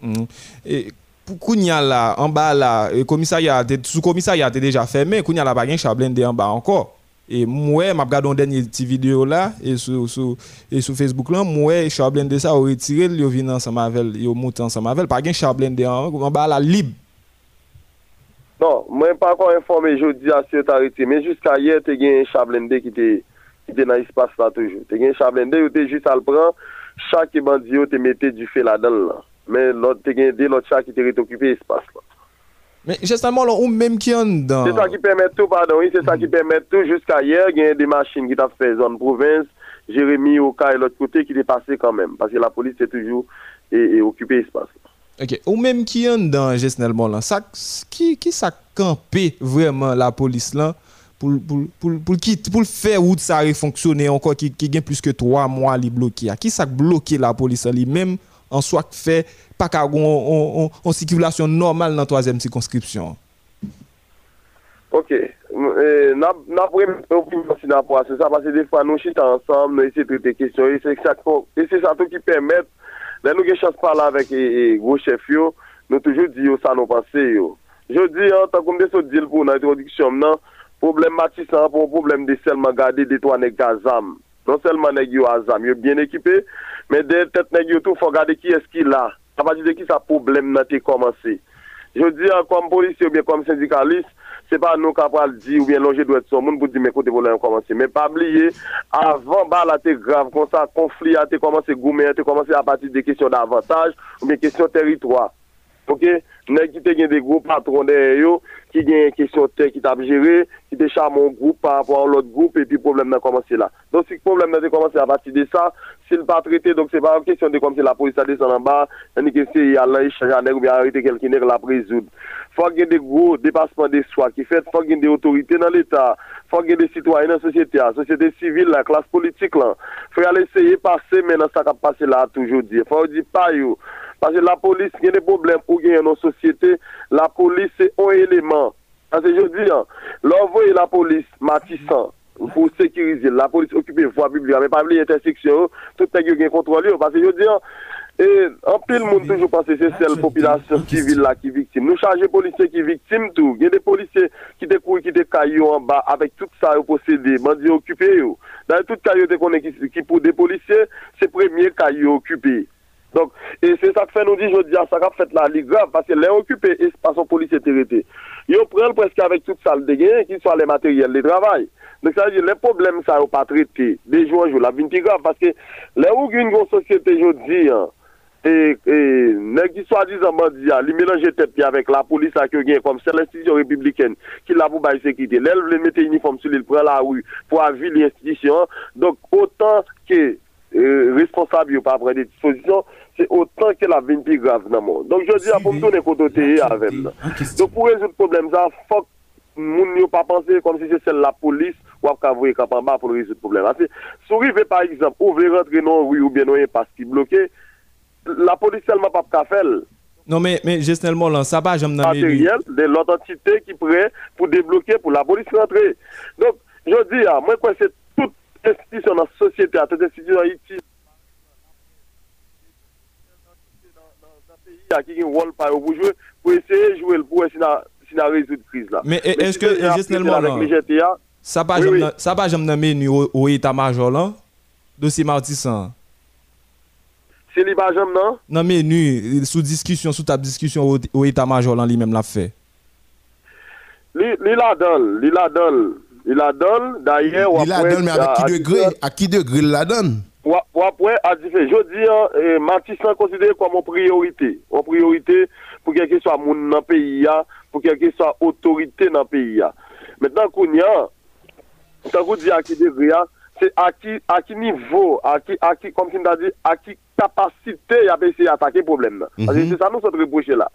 Mm. Et pour Kounia là, en bas là, le commissariat, sous commissariat était déjà fermé, Kounia là, pas gain chablende en bas encore. Et moi, m'a regardé une dernière petite vidéo là, et sur, et Facebook là, moi, chablende ça, au retiré, yo vin ensemble avec, yo monté ensemble avec, pas gain chablende en, en bas là, libre. Non, mwen pa kon informe jodi a si yo ta rete, men jiska yer te gen chablende ki te, ki te nan espas la toujou. Te gen chablende, yo te jist al pran, chak ki bandi yo te mette du fe la dan la. Men lot te gen de lot chak ki te rete okipe espas la. Mais justement là, ou même qui en dedans? C'est ça qui permet tout, pardon, oui, c'est ça qui permet tout. Jusqu'à hier, il y a des machines qui t'a fait zone province, Jérémy, Oka et l'autre côté qui passés quand même. Parce que la police est toujours et, et occupée espace. Ok, ou même qui en dans gestionnement là, ça, qui, qui ça campé vraiment la police là pour, pour, pour, pour, faire route ça a fonctionner encore, qui, qui gagne plus que trois mois li bloqué. Qui ça bloqué la police là, lui-même an swak fe, pa ka goun an sikivulasyon normal nan toazem sikonskripsyon. Ok, euh, nan prem opinyon si nan pwa, se sa pase defwa nou chit ansam, nou ese trite kesyon, ese sa tou ki pemet, nan nou gen chans pala vek e gwo chef yo, nou toujou di yo sa nou pase yo. Je di an, tan koum de sou dil pou nan introdiksyon nan, problem matisan pou problem de selman gade detwane gazam. Non selman neg yo azam, yo bien ekipe, men de tet neg yo tou fò gade ki eski la. A pati de ki sa problem nan te komanse. Je di an kom polisi ou bien kom syndikalist, se pa nou kapal di ou bien lonje dwe tson moun pou di men kote volan yon komanse. Men pa bliye, avan ba la te grav kon sa konflik a te komanse goumen, a te komanse a pati de kesyon d'avantaj ou bien kesyon teritwa. Ok? Nèg qui te des gros patrons derrière yo, qui gen question terre qui t'a géré, qui te charme un groupe par rapport à l'autre groupe, et puis problème n'a commencé là. Donc, si le problème n'a commencé à partir de ça, s'il pas traité, donc c'est pas une question de comme si la police a descendu en bas, ni que c'est y a l'échange à nèg ou bien arrêter quelqu'un nèg la résoudre. Faut qu'il y ait des gros dépassements des choix qui fait, faut y ait des autorités dans l'État, faut y ait des citoyens dans la société, la société civile, la classe politique là. Faut aller essayer passer maintenant ça qui a passé là toujours dire. Faut dire pas. Parce que la police, il y a des problèmes pour gagner dans la société. La police, c'est un élément. Parce que je dis, hein, l'envoyer la police matissant pour sécuriser, la police occuper voie publique, mais pas oublier intersection, tout le monde qui contrôle. Parce que je dis, hein, et en pile monde toujours pense que c'est celle population civile là qui est victime. Nous chargons les policiers qui sont victimes tout. Il y a des policiers qui découvrent qui des cailloux en bas avec tout ça au possédé, bandits occupés. Dans tout caillou qui, qui pour des policiers, c'est premier caillou occupé. Donc, et c'est ça que fait nous dire, je dis, ça a fait la ligue grave, parce que les occupés, espace en police était Ils prennent presque avec toute salle de gain, qui soit les matériels de travail. Donc, ça veut dire, les problèmes, ça n'a pas traité. Des jours jour, la vie est grave, parce que les ou une grosse société, je dis, hein, et, et, nèg qui soi-disant bandi, li mélange tête avec la police à que comme c'est l'institution républicaine qui l'a pour bailler sécurité. L'elle veut mettre uniforme sur l'île, prend la rue pour avir l'institution. Donc, autant que euh, responsable pas prendre des dispositions, c'est autant que la vie plus grave dans le monde. Donc je dis à pour me donner côté avec. Donc pour résoudre le problème ça, faut que moun yo pas penser comme si c'est celle la police ou à cavouer cap en bas pour résoudre le problème. Parce que si par exemple, ou veut rentrer non oui ou bien non parce qu'il bloqué, la police seulement pas qu'à faire Non, mais, mais gestionnement là, ça va, j'aime dans matériel de l'autre entité qui prêt pour débloquer pour la police rentrer. Donc je dis à moi quoi c'est toute institution dans la société, toute institution Haïti qui a un rôle pour jouer, pour essayer de jouer pour essayer de résoudre la crise là. Mais est-ce que GTA, ça va, j'aime dans menu au, état-major là, dossier Martissan. c'est les bajam non? Dans menu, sous discussion, sous table discussion au, état-major là, lui-même l'a fait. Li li la donne, li la donne, li la donne. D'ailleurs, Il la donne, mais avec qui degré À qui degré il la donne? Ou après, à différents. Je dis, hein, eh, Matissan considéré comme une priorité. Une priorité pour quel que soit moun dans le pays, pour quel que soit autorité dans le pays. Maintenant, Kounia, ça vous dit à qui degré, c'est à qui, à qui niveau, à qui, à qui, comme tu m'as dit, à qui capacité il a essayé d'attaquer le problème. là. Parce que Mhm. c'est ça nous sommes reprochés là.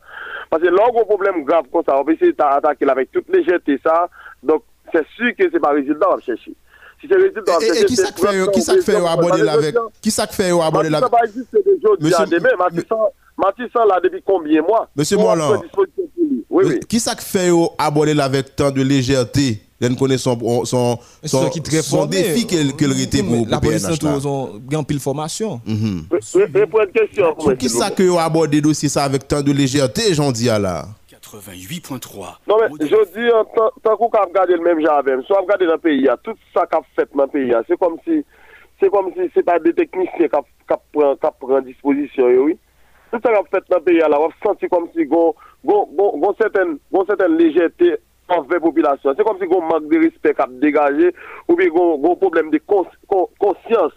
Parce que là, on a un problème grave comme ça, on va essayer d'attaquer avec toutes les jetés ça. Donc, c'est sûr que c'est pas résultat, on va chercher. Et, et qui ça fait qui ça fait aborder avec qui ça fait aborder la Ça va exister de aujourd'hui à demain. Matissan là depuis combien de mois? Monsieur oui. Qui ça fait aborder avec tant de légèreté? Nous connaissons son, son, son, son défi qu'elle était pour La police a pile formation. pour une question. Qui ça que aborder dossier ça avec tant de légèreté, j'en dis à là? 88.3. Non, mais je dis, tant qu'on a regardé le même genre, soit regarder dans le pays, tout ça qu'a fait dans le pays, c'est comme si c'est comme si c'est pas des techniciens qui prennent disposition, oui. Tout ça qu'a fait dans le pays, là, on senti comme si on a certaine légèreté envers la population. C'est comme si on manque de respect à dégager ou bien on un problème de conscience.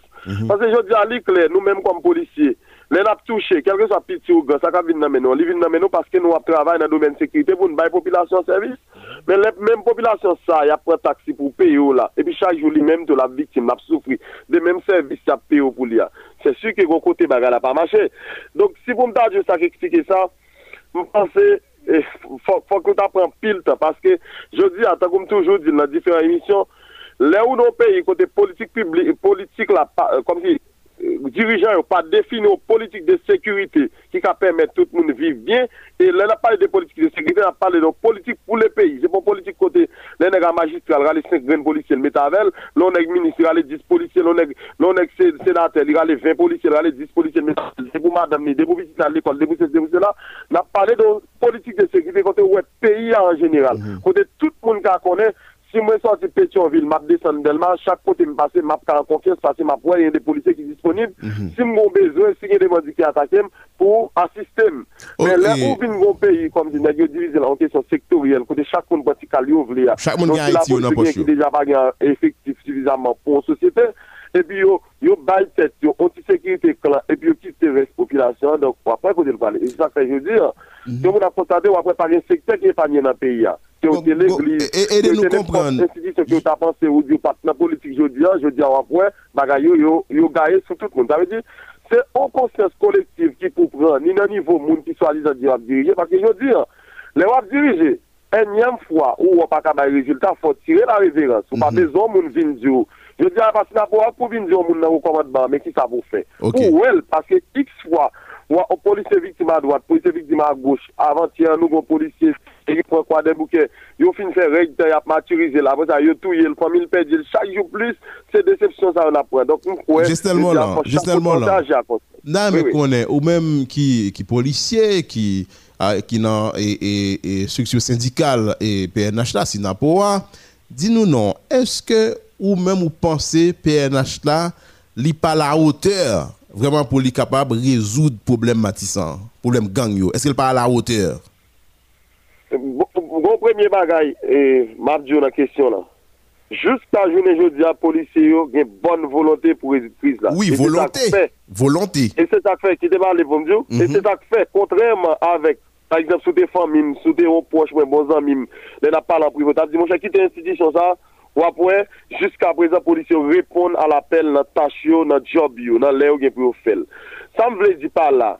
Parce que je dis à l'éclair, nous-mêmes comme policiers, les n'a touché, quel que soit petit ou grand, ça va venir dans nous. Ils viennent dans nous parce que nous travaillons dans le domaine de sécurité pour nous la population service. Mais la même population, ça, il a un taxi pour payer là. Et puis chaque jour, lui-même, de la victime, a souffert. De même service, il a payé pour lui. C'est sûr que le côté bagarre n'a pas marché. Donc, si vous me dites ça, expliquer ça, je pense il faut, faut que tu apprennes pile. Parce que je dis, attends, comme toujours dit dans différentes émissions, là où nos pays, côté politique publique, politique là, comme si dirigeants n'ont pas défini une politique de sécurité qui va permettre tout le monde de vivre bien. Et là, on a parlé de politique de sécurité, on a parlé de politique pour le pays. C'est pas politique côté, les nègres magistrats, les 5 graines policiers, le métavel, l'on est ministre, les 10 policiers, l'on est sénateur, les 20 policiers, les 10 policiers, c'est pour madame, c'est pour visiter à l'école, c'est pour ceci, c'est pour cela. On a parlé de politique de sécurité côté le pays en général. Côté tout le monde qui connaît, si moi sorti Pétionville, m'a descendre Delma, chaque côté me passer, m'a en confiance parce que m'a il y a des policiers qui sont disponibles. Si j'ai besoin, si j'ai des bandits qui attaquent pour assister. Mais là où vient un pays comme dit, nous divisé en question sectorielle, côté chaque monde petit cali ouvrir. Chaque monde qui a Haïti on a pas qui déjà pas effectif suffisamment pour une société. Et puis yo yo yo anti sécurité clan et puis yo quitte la population donc après faut le parler. Et ça fait je veux dire. Donc on a constaté on après pas un secteur qui est pas le pays c'est l'église. Et de nous comprendre. Institution que tu as pensé ou du partenaire politique, je dis, je dis après, bagay yo, yo, gagne sur tout le monde. Ça veut dire, c'est une conscience collective qui peut prendre, ni dans le niveau monde qui soit disant diriger, parce que je dis, les wap diriger, énième fois où on pas capable de résultat, faut tirer la révérence. Ou pas besoin moun vin dire. Je dis, que n'a pas pour vin dire moun dans le commandement, mais qui ça vous fait? Ou elle, parce que X fois, ou policier victime à droite, policier victime à gauche, avant-hier, nous, un policier et prend quoi des bouquets? Yo fin fait règle, y a maturisé là, ça yo touye le famille perdre chaque jour plus, c'est déception ça on apprend. Donc ouais. Justement là, justement là. Non mais connaît ou même qui qui policier qui qui dans et et structure syndicale et PNH là, si n'a pas dis-nous non, est-ce que ou même vous pensez PNH là, li pas la hauteur? Vraiment pour lui capable résoudre problème matissant, problème gang. Est-ce qu'il pas à la hauteur? Bon premier bagay, e, map diyo nan kesyon la. Juska jounen jodi a polisye yo gen bonne volonté pou rezit kriz la. Oui, volonté. Volonté. E se tak fe, ki te ba le vom diyo, e se tak fe, kontrèman avek, par exemple, sou te fan mim, sou te yon poch mwen bon zan mim, le na pala privotap, di mwen chè ki te wapwen, juska prezant polisye yo repon al apel nan tach yo, nan job yo, nan le yo gen pou yo fel. Sa m vle di pa la.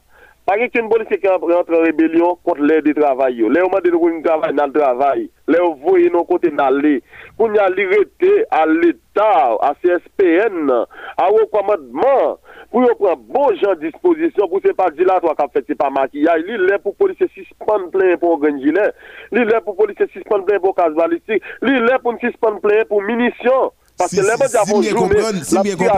Par exemple, une police qui rentre en rébellion contre l'aide de travail. Là, on m'a dit qu'on travail dans le travail. Là, on voit nos côtés d'aller. Pour y aller à l'État, à CSPN, à recommandement, pour prendre bon gens de disposition, pour ne pas dire là, toi, fait, c'est pas maquillage. Il est pour police suspendre plein pour organiser. Il est pour police suspendre plein pour casse balistique. Il est pour suspendre plein pour munitions. Parce que les médias vont jouer, si bien comprendre,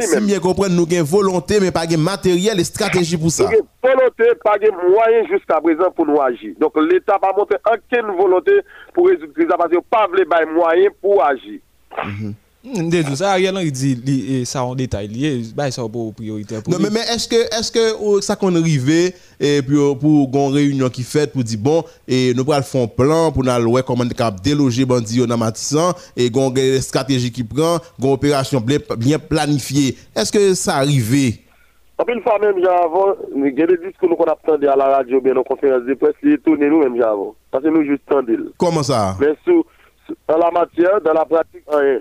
si bien comprendre, nous avons volonté, mais pas de matériel et stratégie pour ça. volonté, pas de moyens jusqu'à présent pour nous agir. Donc l'État va montrer aucune volonté pour résoudre la crise parce qu'il pas de moyens pour agir. Mhm. Ndezou, ça Ariel dit ça en détail lié, ça priorité Non mais, mais est-ce que est-ce que ça qu'on arrivé et puis pour une réunion qui fait pour dire bon et nous pral faire un plan pour nous voir comment déloger bandi dans Matissan et gon stratégie qui prend, gon opération bien planifiée. Est-ce que ça arrivé une fois même a des discours qu'on a entendu à la radio, bien nos conférences de presse, ils tournent nous même avant. Parce que nous juste. Comment ça Mais sous, dans la matière, dans la pratique, rien.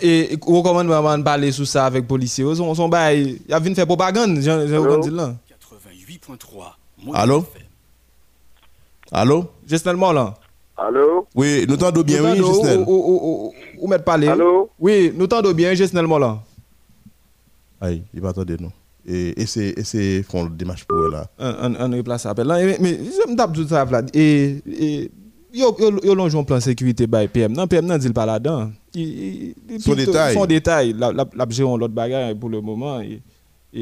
Et recommande parler sur ça avec les policiers. Son, son bail, il a venu faire propagande, j'ai entendu là. 88.3. Allô? Allô? Justement là. Allô? Oui, nous t'entendons bien, oui, Jusnel. Ou, mettre parler. Allô? Oui, nous t'entendons bien, Jusnel Molan. Aïe, il va attendre nous. Et, et c'est, et c'est, font le démarche pour eux, là. On, on, on replace appel là. Mais, je me tape tout ça, Vlad. Et, et yo, yo, yo longe un plan sécurité by PM. Non, PM non dit pas là-dedans. Il, il, Son détail. Son détail. La, la, la, gérons l'autre bagarre pour le moment.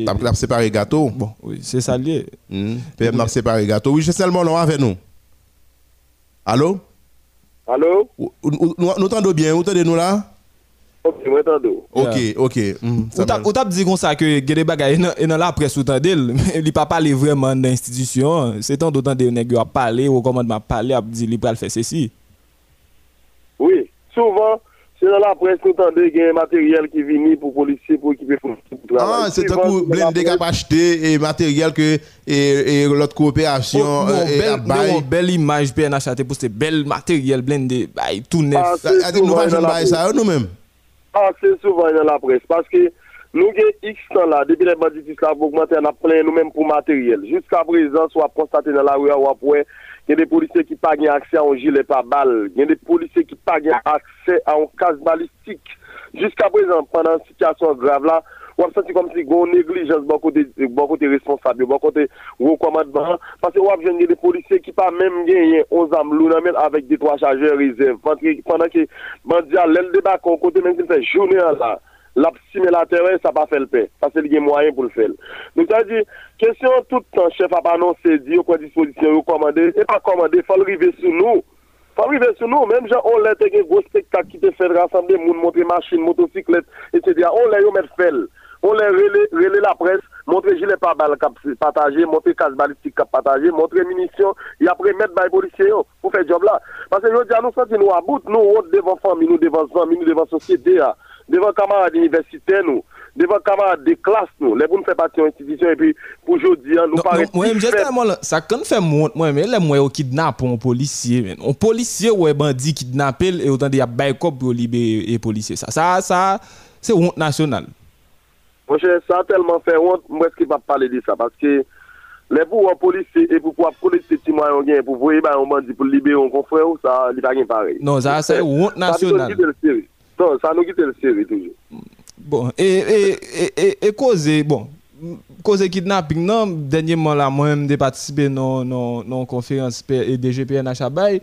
T'as t'as séparé gâteau. Bon, oui, c'est ça lié. Hmm. PM n'a séparé gâteau. Oui, Jusnel Molon avec nous. Allô? Allô? Ou- ou- ou- Nous t'entendons bien, vous entendez nous là? Ok, moi t'entends. Ok, ok. hmm, Ou t'a- va. ou t'a dit comme ça que il a des bagages et dans la presse ou mais il pas parler vraiment d'institution, c'est tant d'autant des nèg a parler au commandement parler a dit il pral faire ceci. Oui, souvent, c'est dans la presse, nous entendons qu'il y a un matériel qui vient pour policiers, pour équiper pour pour Ah, travail. c'est un Souvent, coup c'est dans la blindé qui a presse. acheté et matériel que et, et l'autre coopération Bon, euh, belle image PNH a pour c'est bel matériel blindé, bah, tout. Ah, ça dit que nous pas jamais bail ça nous-mêmes. Ah, c'est souvent dans la presse. Parce que nous avons X temps là, depuis les banditistes là, pour augmenter, on a plein nous-mêmes pour matériel. Jusqu'à présent, soit constaté dans la rue, ou après, il y gen de polisye ki pa gen aksè an jile pa bal, gen de polisye ki pa gen aksè an kas balistik. Jiska prezant, pandan sityasyon grav la, wap senti kom si goun neglijans bon kote, bon kote responsabyo, bon kote wakomadman, pase wap jen gen de polisye ki pa menm gen yen 11 am lounan men avèk de 3 chajè rezèv, pandan ki bandya lèl debak kon kote menm ki se jounen la. Simé la terrain ça pas fait le paix parce qu'il y a moyen pour le faire donc ça dit question tout le temps chef a annoncé dit quoi disposition recommandé et pas commandé faut arriver sur nous faut arriver sur nous, même gens, on l'a un gros spectacle qui te fait rassembler, moun montrer machine, motocyclette, etc. On l'a eu mettre fait. On l'a relé, la presse, montrer gilet par balle cap partagé, montrer casse balistique partagé, montrer munitions, et après mettre by policiers pour faire job là. Parce que je dis à nous sentir nous à bout, nous, devant famille, nous devant famille, nous devant société, devan kamarade universite nou, devan kamarade de klas nou, le pou nou fè pati yon institisyon, epi pou jodi an, nou pare... Mwen mwen jeste amon la, sa kon fè moun, mwen mwen lè mwen yo kidnap yon polisye men, yon polisye wè bandi kidnapel, e otan de ya bay kop yo libe e polisye, sa, sa, sa, se wont nasyonal. Mwen chè, sa telman fè wont, mwen skip ap pale di sa, paske... Le pou an polise e pou pou ap kolekte ti mwa yon gen, pou pou e ba yon bandi pou libe yon konfre ou, sa li pa gen pare. Non, sa se wont nasyonal. Sa bi ton di del seri. Non, ça nous quitte le sérieux toujours. Bon, et, et, et, cause, bon, cause kidnapping, non, dernièrement, là, moi-même, j'ai participé dans dans conférence DGPNH à Baye.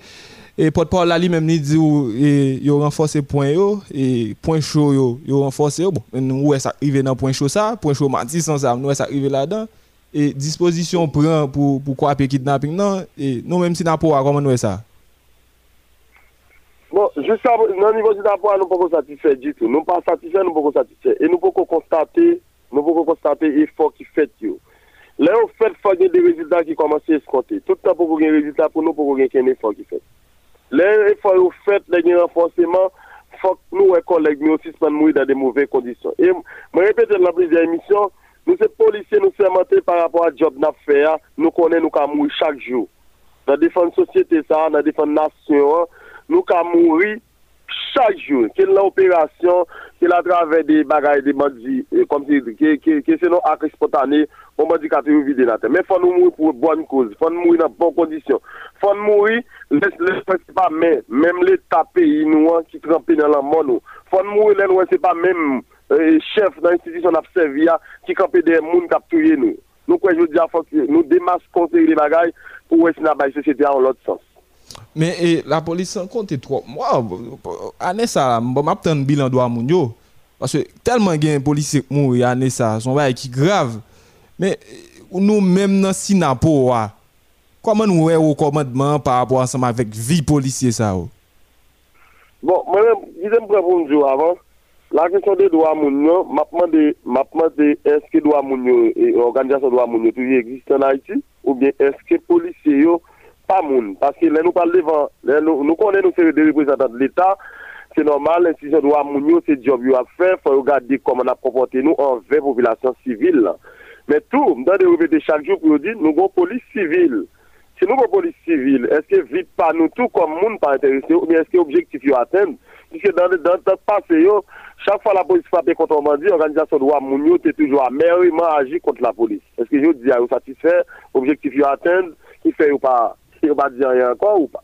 Et porte-parole là, lui-même, il dit, et, yo renforcé point yo, et point chaud yo, yo renforcé. Bon, nous, est-ce arrivé dans point chaud ça, point chaud nous, est-ce arrivé là-dedans? Et disposition prend pour, pour kidnapping, non, et nous, même si n'a pas, comment nous est ça? Bon, jusqu'à nan nivou di d'apwa nou pou kon satisfè di tout. Nou pa satisfè, nou pou kon satisfè. E nou pou kon konstate, nou pou kon konstate e fò ki fèt yo. Le ou fèt fò gen de rezultat ki komanse eskonte. Touta pou kon gen rezultat pou nou pou kon gen ken e fò ki fèt. Le e fò ou fèt, le gen renfonseman, fò nou e koleg mi osisman moui da de mouvè kondisyon. E mwen repete la prise de emisyon, nou se polisye nou semente par rapport a job na fè ya, nou konen nou ka moui chak jou. Na defan sosyete sa, na defan nasyon an, nou ka mouri chak joun, ke la operasyon, ke la travè de bagay de bandi, kom si, ke, ke, ke se nou akre spontane, bon bandi kate yo vide natè. Men fon nou mouri pou bon kouz, fon mouri nan bon kondisyon. Fon mouri, les lè se pa men, menm lè tapè inouan ki trampè nan la mon nou. Fon mouri lè lè se pa menm eh, chef nan institisyon apsevya ki kampè de moun kap touye nou. Nou kwen joun diya fok, nou demas konti li bagay pou wè si nan bay sosete an lòt sens. Mais la police sans compte trop. Moi, année ça, bon, m'a un bilan doit moun yo. Parce que tellement gen policier qui mouri année ça, son bail qui grave. Mais nous même dans Sinapo wa, comment nous ouais au commandement par rapport ensemble avec vie policier ça oh? Bon, moi-même, je vais prendre jour avant. La question des droits mounio, m'a demandé, m'a demandé est-ce que droits mounio et organisation droits mounio toujours existe en Haïti? Ou bien est-ce que policiers pas moun. Parce que nous parlons devant nous nous connaissons nous des représentants de l'État. C'est normal l'institution droits mounio c'est job à faire. Faut regarder comment on a comporté nous envers population civile mais tout dans des répéter chaque jour nous avons police civile. Si nous avons police civile, est-ce que vite pas nous tout comme monde pas intéressé ou est-ce que objectif yo atteindre? Puisque dans le passé chaque fois la police frappe contre un bandit, l'organisation de Mounio est toujours amèrement agi contre la police. Est-ce que je dis à vous satisfaire, objectif yo atteindre, qui fait eske yo pa di an yon ankon ou pa.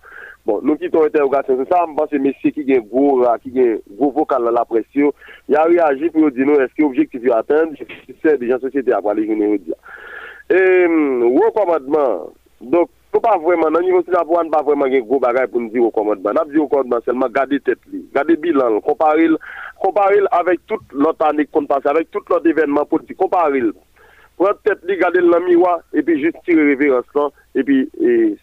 Bon, nou ki ton interrogasyon se sa, mban se mesye ki gen gwo, ki euh, gen gwo vokal la la presyo, ya reagi pou yo di nou eske objektif yo aten, se se de jan sosyete akwa le jounen yo di ya. E, wou komadman, dok, pou pa vweman, nan nivou si la vwan, pa vweman gen gwo bagay pou nou di wou komadman, Nap di wou komadman selman gade tet li, gade bilan, komparil, komparil avèk tout lot anik kon pase, avèk tout lot evenman politik, komparil. Pwant tet li gade l nan miwa, epi jist tire reverans lan, epi,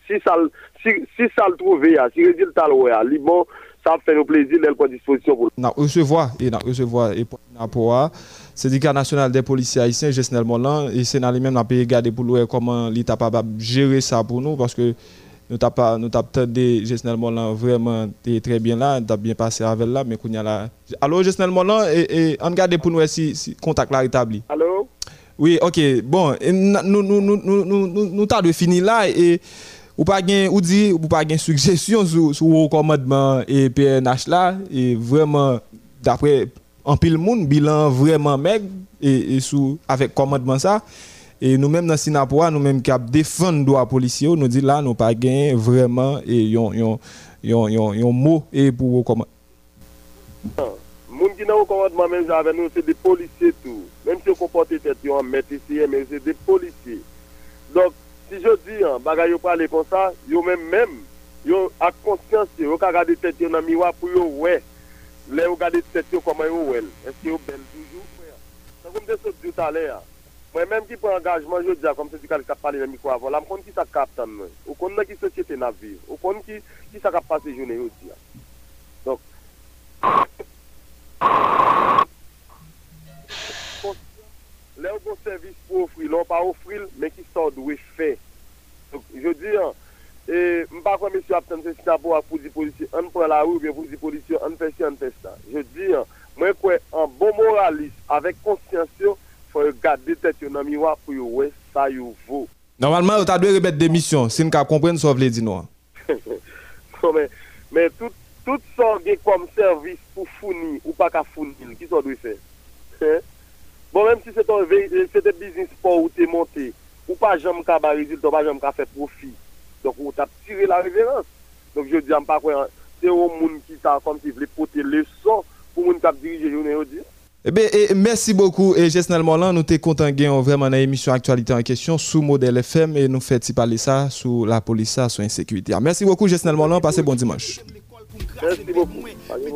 si sal, Si sa l trouve ya, si tal we ya, li bon, sa fè nou plezi lèl kwa disposisyon pou. Nan recevoa, e nan recevoa, e nan pouwa, Sindika Nasional de Polisi Haitien, Jesnel Molan, e se nan li men nan peye gade pou louè koman li tapabab jere sa pou nou, paske nou tap tade Jesnel Molan vreman te tre bien la, tap bien pase avel la, men kounya la. Alo Jesnel Molan, e an gade pou nou e si kontak la retabli. Alo? Oui, ok, bon, nou ta de fini la, e... Ou pa gen ou di, ou pa gen suggesyon sou ou komadman e PNH la, e vreman, dapre anpil moun, bilan vreman meg, e sou avek komadman sa, e nou menm nan Sinapwa, nou menm kap defan do a polisyon, nou di la nou pa gen vreman yon mou e pou ou komadman. moun ki nan ou komadman menm jan nou, se de polisye tou. Menm se yo kompote tet yon an met isye, menm se de polisye. Donk, si yo di an, bagay yo pale kon sa, yo menm menm, yo ak konsyans yo, ka gade tet yo nan miwa pou yo we. Le yo gade tet yo koman yo wel. Eske yo bel toujou, fwe. Sa koum de sot di ou tale ya. Mwen menm ki pou angajman, yo di an, kom se di kal kap pale nan mikwa avon, la m kon ki sa kap tan men. Ou kon nan ki sosyete nan viv, Ou kon ki, ki sa kap pase jounen yo di an. Donk, Le ou kon servis pou ofri, lò pa ofri, men ki sa ou dwe fè. Je di an, mpa kwa mèsyo ap ten se si ta pou ak pou di polisyon, an pou la ou, pou di polisyon, an fè si, an fè sa. Je di an, mwen kwen an bon moralist, avèk konsyansyon, fò yon gade tet yon nan miwa pou yon wè sa yon vò. Normalman, ou ta dwe rebet demisyon, sin ka kompren sou vle di nou. Men tout sa gen kom servis pou founi, ou pa ka founi, ki sa ou dwe fè? Hè? Bon, mèm si se te biznis pou ou te monte, ou pa jom ka ba rezult, ou pa jom ka fe profi. Donk ou ta tire la reverans. Donk je di an pa kwen, se ou moun ki ta kom si vle pote le son, pou moun tap dirije jounen ou di. Ebe, e, mersi boku, e Jesnel Molan, nou te kontan gen ou vreman nan emisyon aktualite an kesyon sou model FM, e nou feti pale sa sou la polisa, sou insekwite. Mersi boku, Jesnel Molan, pase bon dimanche. Boku, pale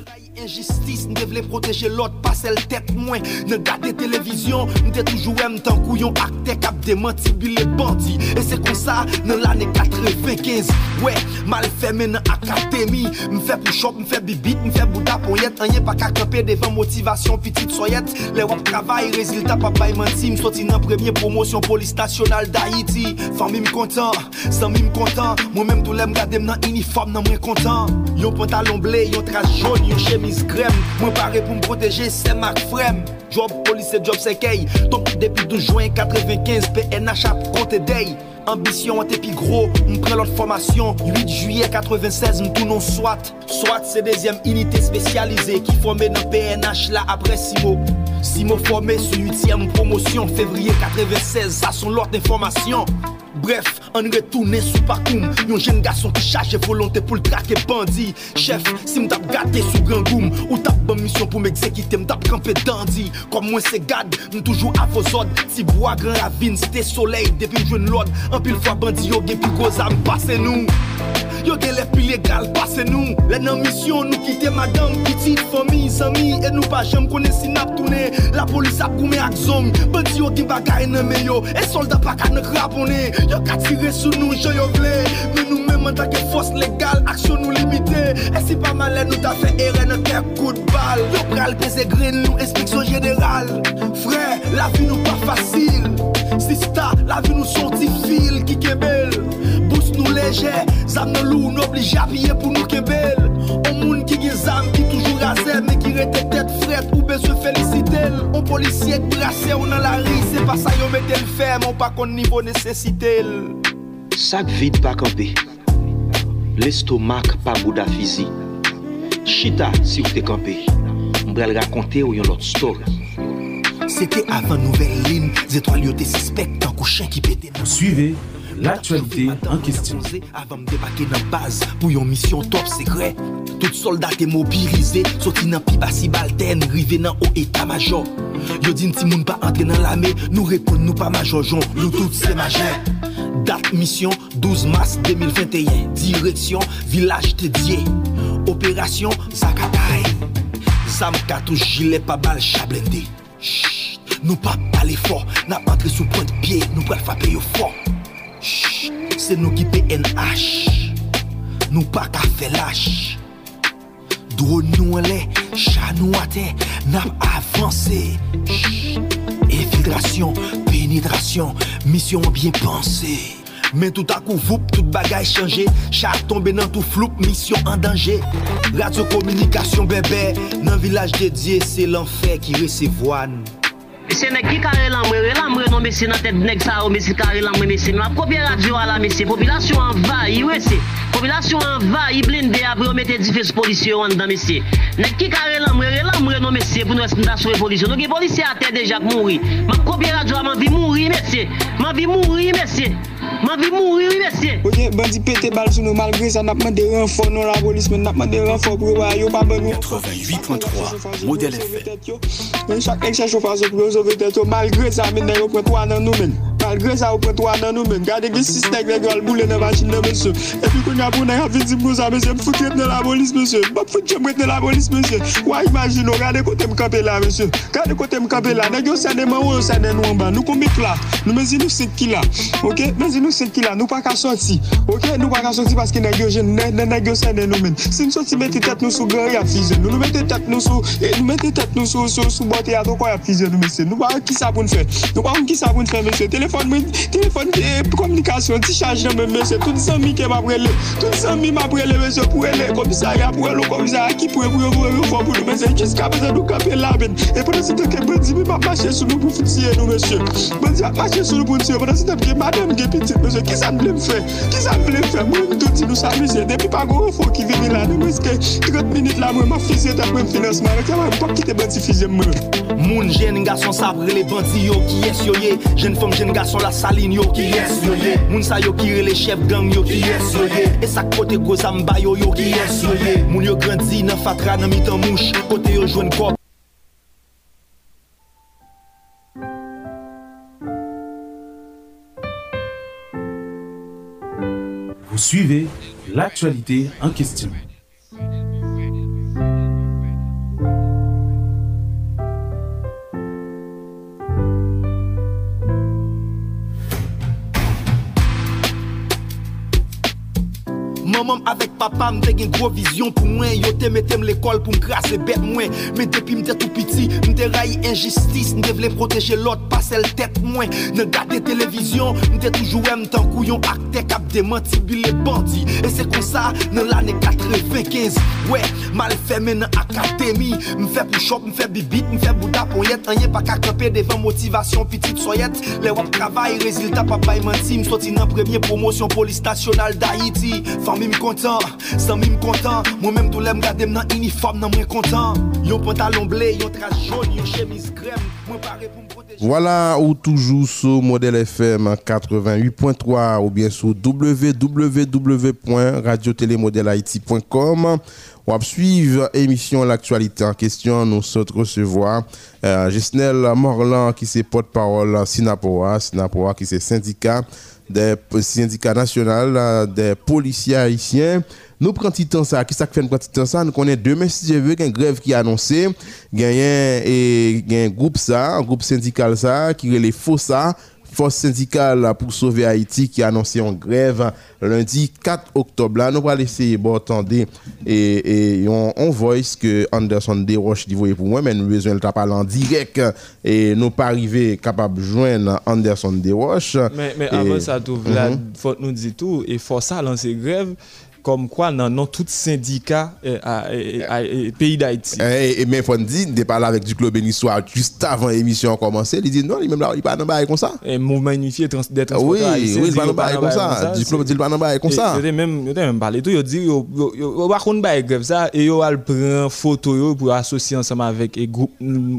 joun. Injustice, nous devons protéger l'autre, pas celle tête moins. Ne gardez télévision, nous devons toujours même tant couillon acte cap démenti les bandits. Et c'est comme ça, dans l'année 95. Ouais, mal fait maintenant académie. Me fait pour shop, me fait bibit, me fait bouda pour yet. Rien pas qu'à camper devant motivation, petite soyette. Les wap travail, résultat, papa y menti. Me sorti dans première promotion, police nationale d'Haïti. Famille me content, sans me content. Moi-même, tout l'aime garder dans uniforme, non moins content. Yon pantalon blé, yon trace jaune, yon chemise crème. Moi paré pour me protéger, c'est ma frème. Job police, job sekey. Donc depuis 12 juin 95, PNH a compté day. Ambition t'es plus gros, on prend l'autre formation 8 juillet 96, nous tournons SWAT SWAT c'est deuxième unité spécialisée Qui formait dans PNH là après Simo Simo formé sur 8e promotion Février 96, ça sont l'autre d'information Bref, on retourne sous parcours. Yon jeune garçon qui charge volonté pour le traquer bandit. Chef, si m'tap gâté sous grand goum, ou tap bonne mission pour m'exécuter, m'tap campé dandy. Comme moi c'est gad, toujours à vos ordres. Si bois grand ravine, c'était soleil, depuis jeune l'ordre. En pile fois bandit, yo gen plus gros âme, passez nous. Yo gen les plus légal, passez nous. Les non mission, nous quitter madame, petite famille, amis, et nous pas jamais connaître si n'a tourné. La police a coumé ak zong, bandit yo gen bagay nan meyo, et soldat pas qu'à ne craponner. Yo ka tire sou nou jan yo vle. Men nou men man tanke fos legal Aksyon nou limite E si pa male nou ta fe ere nan ter kout bal Yo pral peze gren nou esplik general Fre, la vi nou pa fasil Sista, la vi nou sorti fil ki kebel Bous nou leje, zam nou lou nou oblige apye pou nou kebel O moun ki gen zam ki toujou raze Men ki rete tet fret ou be se fel O polisye k brase ou nan la ri Se pa sa yo metel fem ou pa kon nivou nesesitel Sak vide pa kampe L'estomak pa bouda fizi Chita si ou te kampe Mbrel rakonte ou yon lot story C'était avant nouvelle ligne, étoiles yo te suspect tant couchin qui pétait. Suivez l'actualité en question. Avant de débarquer dans la base pour une mission top secret. Tout soldat est mobilisé, sorti dans pi basi balten, rivé dans haut état-major. Yo din ti moun pa entre nan lame Nou repon nou pa majojon Nou tout se majen Date mission 12 mars 2021 Direksyon village tedye Operasyon Zakatay Zam katouj jile pa bal chablende Chut, nou pa pale for Nap entre sou pon de pie Nou pral fape yo for Chut, se nou ki PNH Nou pa ka fe lache. Drone nous chat nous à terre, n'a avancé. Infiltration, pénétration, mission bien pensée. Mais tout à coup, voup, tout bagage changé. Chat tombé dans tout flou, mission en danger. Radio communication bébé, dans village dédié, c'est l'enfer qui recevoit. Se nek ki kare lan mwen, lan mwen non mesi nan tet nek sa ou mesi kare lan mwen mesi. Mwa kopye radyo ala mesi, popilasyon anva, iwe se. Popilasyon anva, i blende apre ou mette difes polisyon an dan mesi. Nek ki kare lan mwen, lan mwen non mesi pou nou espinda sou e polisyon. Nou ki polisyon ate deja k mouri. Mwa kopye radyo ala man vi mouri mesi, man vi mouri mesi. Man vi mouri wè mesye. Oye, bandi pete bal sou nou malgre sa napman de renfo non la polis men napman de renfo pou wè yo pa ben nou. 88.3 Model FM. Chak ek se chofa sou pou yo sove tet yo malgre sa men nan yo pren 3 nan nou men. Malgre sa ou pwetwa nan nou men. Gade gen sis neg neg al boule nan machin nan monsye. Epi kon ya pou nan ya vitim pou sa monsye M foute mwen la bolis monsye. M foute mwen la bolis monsye. Wa imagino gade kote m kape la monsye. Gade kote m kape la. Neg yo sade man ou yo sade nou an ban Nou kon bit la. Nou mezi nou set ki la. Ok? Mezi nou set ki la. Nou pa ka soti. Ok? Nou pa ka soti paske neg yo jen Neg yo sade nou men. Si m soti meti tet nou sou gari a fizen Nou meti tet nou sou e, Nou meti tet nou sou Sou bote ya to kwa ya fizen nou monsye. Nou pa ki sa pou n fè. Nou pa ki sa pou n fè monsye. Telefon telefon mwen, telefon eh, komunikasyon ti chaj nan men mese, tout zami ke ma prele, tout zami ma prele mese pou ele, komisarya pou ele, komisarya ki pou e pou e pou e pou e pou nou mese, jiska mese nou kape laben, e pwede se teke bandi mi ma mache sou nou pou foutiye nou mese, bandi ma mache sou nou pou foutiye, pwede se teke madame ge pitit mese, ki sa mble mfe, ki sa mble mfe, mwen touti nou sa mese, depi pa go fo ki vini la, nou mese ke 30 minit la mwen ma fizye ta mwen finansman, mwen keman mwen pap kite bandi fizye mwen. Moun jen nga son sabre le bandi yo ki es yo ye, jen fom jen nga garçon la saline yo qui est yo ye Moun sa yo qui les chef gang yo qui est yo ye Et sa côté gros amba yo yo qui est yo ye Moun yo grandi nan fatra nan mitan mouche. Côté yo jouen kop Vous suivez l'actualité en question. Maman avec papa m'te gen gros vision pour moi. Yo te mettem l'école pour m'crasser bête moi Mais depuis m'te tout petit m'te raille injustice. M'te vle protéger l'autre pas celle tête moi Ne gade télévision m'te toujours aime tant couillon. Acte cap démenti les bandits. Et c'est comme ça dans l'année 95 Ouais mal fait maintenant académie M'fait push up m'fait bibit m'fait bouda pour yet. Rien pas qu'à camper devant motivation petite soyette. Les wap travail résultat papa y menti. M'sorti dans première promotion police nationale d'Haïti Voilà, ou toujours sur Modèle FM 88.3 ou bien sur www.radiotélémodèlehaïti.com ou à suivre émission L'actualité en question. Nous sommes recevoir euh, Morlan qui c'est porte-parole Sinapoa, Sinapoa qui c'est syndicat des syndicats national euh, des policiers haïtiens. Nous prenons petit temps ça, qui ça fait un petit temps ça, nous connaissons demain si je veux qu'un grève qui est annoncé, gagne et un groupe ça, un groupe syndical ça qui est les faux ça force syndicale pour sauver Haïti qui a annoncé en grève lundi 4 octobre. Là, nous allons essayer d'entendre et, et on, on voice que Anderson Desroches dit pour moi, mais nous besoin de parler en direct et nous pas arriver capable de joindre Anderson Desroches. Mais, mais avant ça, tout, mm -hmm. faut nous dire tout et faut ça lancer grève comme quoi dans non tout syndicat euh, euh, pays d'Haïti. Et, mais faut dire, de parler avec du club soir juste avant l'émission commencer, il dit non, il même là il pas dans bail comme ça. Et mouvement unifié trans, des transporteurs Oui, oui, il pas dans bail comme ça. Du club dit pas dans bail comme ça. Il même il même parlé tout, il dit yo pas contre bail grève ça et yo al prend photo pour associer ensemble avec groupe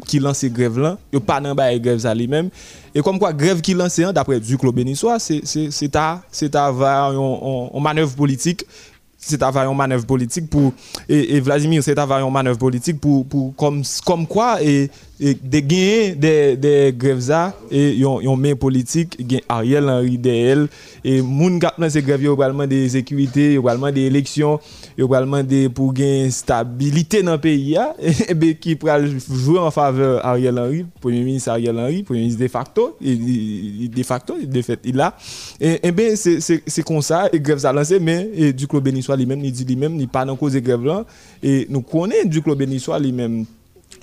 qui lance grève là, yo pas dans bail grève ça lui-même Et comme quoi, grève qui lance, d'après Duclos Bénissois, c'est à, à une manœuvre politique c'est avoir une manœuvre politique pour et, Vladimir c'est avoir une manœuvre politique pour, pour comme comme quoi et et de grèves ça et yon main politique gain Ariel Henry DL et moun gap dans ces grèves également des sécurités également des élections également des pour gagner stabilité dans le pays et ben qui pourra jouer en faveur Ariel Henry premier ministre Ariel Henry premier ministre de facto de facto de fait il a. Et, ben c'est c'est comme ça et grève ça lancé mais et du club bénissois lui-même il dit lui-même il pas dans cause de grève là. Et nous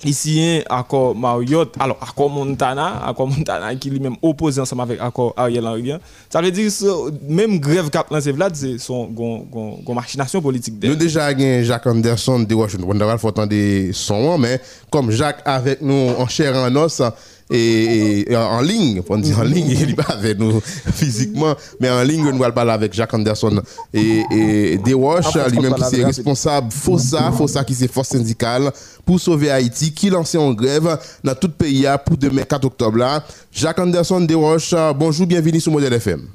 ici accord Marriott alors accord Montana accord Montana qui lui-même opposé ensemble avec accord Ariel Henry hein. ça veut dire que même grève cap lancé Vlad c'est son gon, machination politique nous déjà gagné Jacques Anderson de Washington on va entendre son mais comme Jacques avec nous en chair en os et, en ligne, on dit en ligne, il n'est pas avec nous physiquement, mais en ligne, nous allons parler avec Jacques Anderson et, et Dewash, lui-même qui est responsable FOSA, FOSA qui c'est force syndicale pour sauver Haïti, qui lance en grève dans tout le pays pour demain 4 octobre là. Jacques Anderson Dewash, bonjour, bienvenue sur Modèle FM.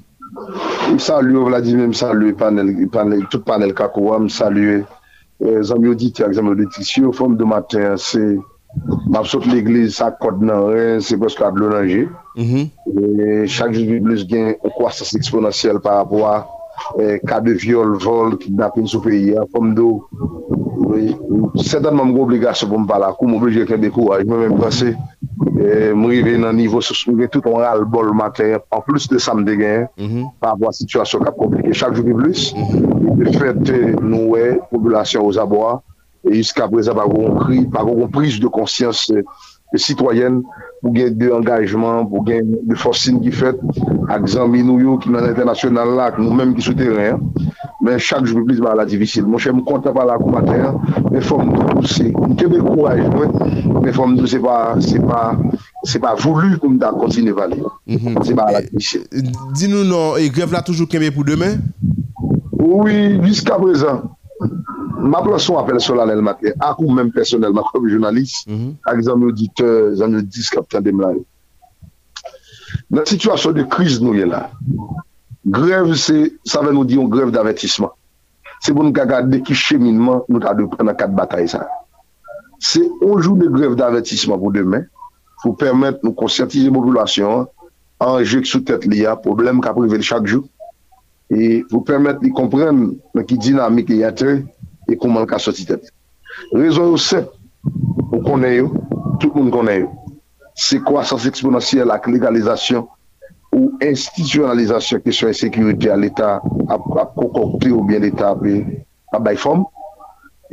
Salut Vladimir, salut panel, panel, tout panel Kakouam, salut les amis auditeurs, les amis auditeurs, forme de matin, c'est Map sot l'eglise sa kod nan ren, se poske ap l'onanje. Mhm. E chak jout biblis gen kwa sas eksponansyel par apwa ka e, de viol, vol, kidnapin sou peyi fom do. Setanman go obligasyon pou m pala, kou m oblije m'oblije ke dekouaj, mwen mwen pase, e, m rive nan nivou sou mrive tout an ral bol mater, an plus de sam mhm. de gen, mm -hmm. par apwa situasyon kap komplike. Chak jout biblis, de fète nou we, populasyon ou zabwa, E jiska prezant pa kon prise de konsyans sitwayen pou gen de engajman, pou gen de fosin ki fet ak zanmi nou yo ki nan internasyonan la, ak nou menm ki sou teren. Men chak jou plis ba la eh, divisil. Mwen chè mwen konta pa la koumater, men fòm nou se, mwen kebe kouaj, men fòm nou se pa, se pa, se pa voulu koum da kontine vali. Se pa la divisil. Din nou nou, e grev la toujou kebe pou demen? Oui, jiska prezant. ma plason apel solanel maten, akou mèm personelman kom jounalist, mm -hmm. ak zanmè auditeur, zanmè diskap kapten dem la. Nan situasyon de kriz nou ye la, grev se, sa ve nou diyon grev d'avetisman. Se bon nou kagade ki cheminman nou ta de pren nan kat batay sa. Se onjou de grev d'avetisman pou demen, pou permèt nou konsyantize populasyon, anjek sou tèt li ya, problem ka privel chak jou, e pou permèt li kompren nan ki dinamik li yatre, e kouman ka soti tet. Rezon yo sep, ou konen yo, tout moun konen yo. Se kwa sans eksponansyel ak legalizasyon ou institutionalizasyon kesyon e sekurite a l'Etat ap konkopte ou bien l'Etat ap bay fom,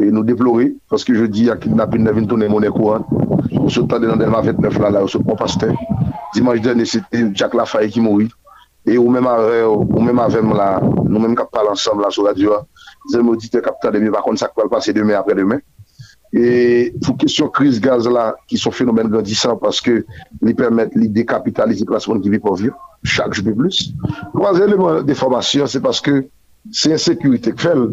e nou deplore, paske je di ak napin nevin tonen mounen kouan, ou se tade nan delman 29 la la, ou se pon paste, dimanj den, se te Jack Lafaye ki moui, e ou menm avèm la, nou menm kap pal ansam la sou la diwa, zè m'audite kapitan demi, bakon sa kwa l'passe demè apre demè. Et pou kèsyon kriz gaz la, ki son fenomen grandisan, paske li pèrmèt li dekapitalize klasman ki vi pou vir, chak jbe plus. Zè lèman de formasyon, se paske se yon sekurite kfel,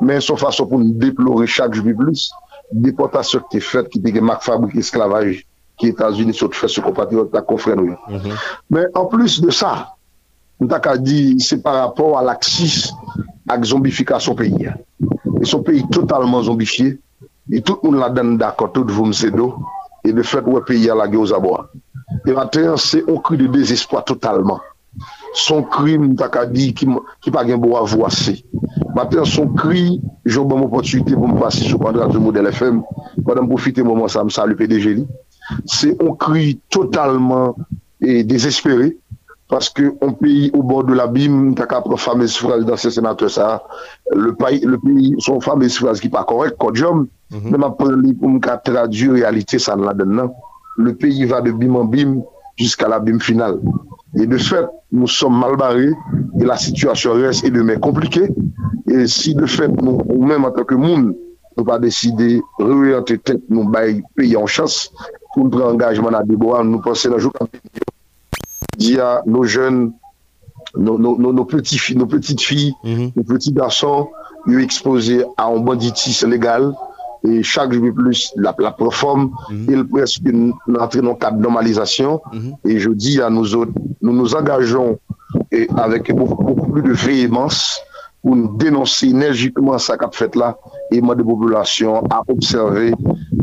men son fason pou nou deplore chak jbe plus, depotasyon ki te fèt, ki te gen mak fabrik esklavaj, ki Etats-Unis sot fè se kompati wot la konfren nou. Men an plus de sa, nou tak a di, se par rapport a l'aksis ak zombifikasyon peyi ya. E son peyi totalman zombifiye, e tout moun la den dakot, tout voun se do, e de fet wè peyi ya la gyo zaboa. E maten, se on kri de dezespoi totalman. Son kri mou takadi ki, ki pa gen bo avwase. Maten, son kri, joun ban moun potuite pou mou pasi sou kandrat de model FM, padan mou profite moun moun sa msa lupi de jeli. Se on kri totalman e desespere, paske on peyi ou bord de l'abim, ta ka prof fame soufraj dan se senate sa, le peyi son fame soufraj ki pa korek, kodjom, men mhm. apre li pou mka tradu realite san la den nan, le peyi va de bim an bim, jiska la bim final. Et de fait, nous sommes mal barrés, et la situation reste et demain compliquée, et si de fait, nous, ou même en tant que monde, nous pas décider, réorienter tête, nous bailler, payer en chasse, pour nous prendre engagement à Débois, nous penser la jour quand dit à nos jeunes, nos, nos, nos, petits filles, nos petites filles, nos petits garçons, ils exposés à un banditisme légal et chaque jour plus la, la performe, il presque une- entrer dans le cadre de normalisation. Et je dis à nous autres, nous nous engageons et avec beaucoup, beaucoup plus de véhémence pou nou denonsi enerjikman sa kap fet la e man de populasyon a observe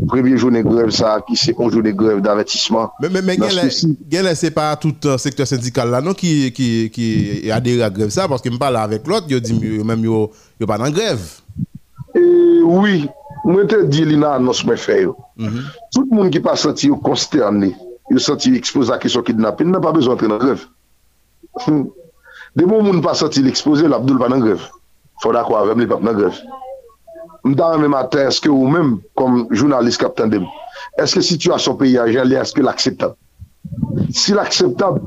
premye jounen greve sa ki se on jounen greve d'avertisman. Men gen lè se pa tout sektor syndikal la non ki, ki, ki adere a greve sa paske m pala avèk lot yo di mèm yo yo pa nan greve. E oui, mwen te di li nan anons mwen fè yo. Mm -hmm. Tout moun ki pa senti yo konsterne yo senti yo expose a kesyon kidnapin nan pa bezon tre nan greve. Foun. De bon moun pa soti l'expose, l'Abdoul pa nan grev. Foda kwa avèm li pap nan grev. Mta an mè matè, eske ou mèm, kom jounalist kap tendem, eske situasyon peyi a jan li, eske l'akseptab? Si l'akseptab,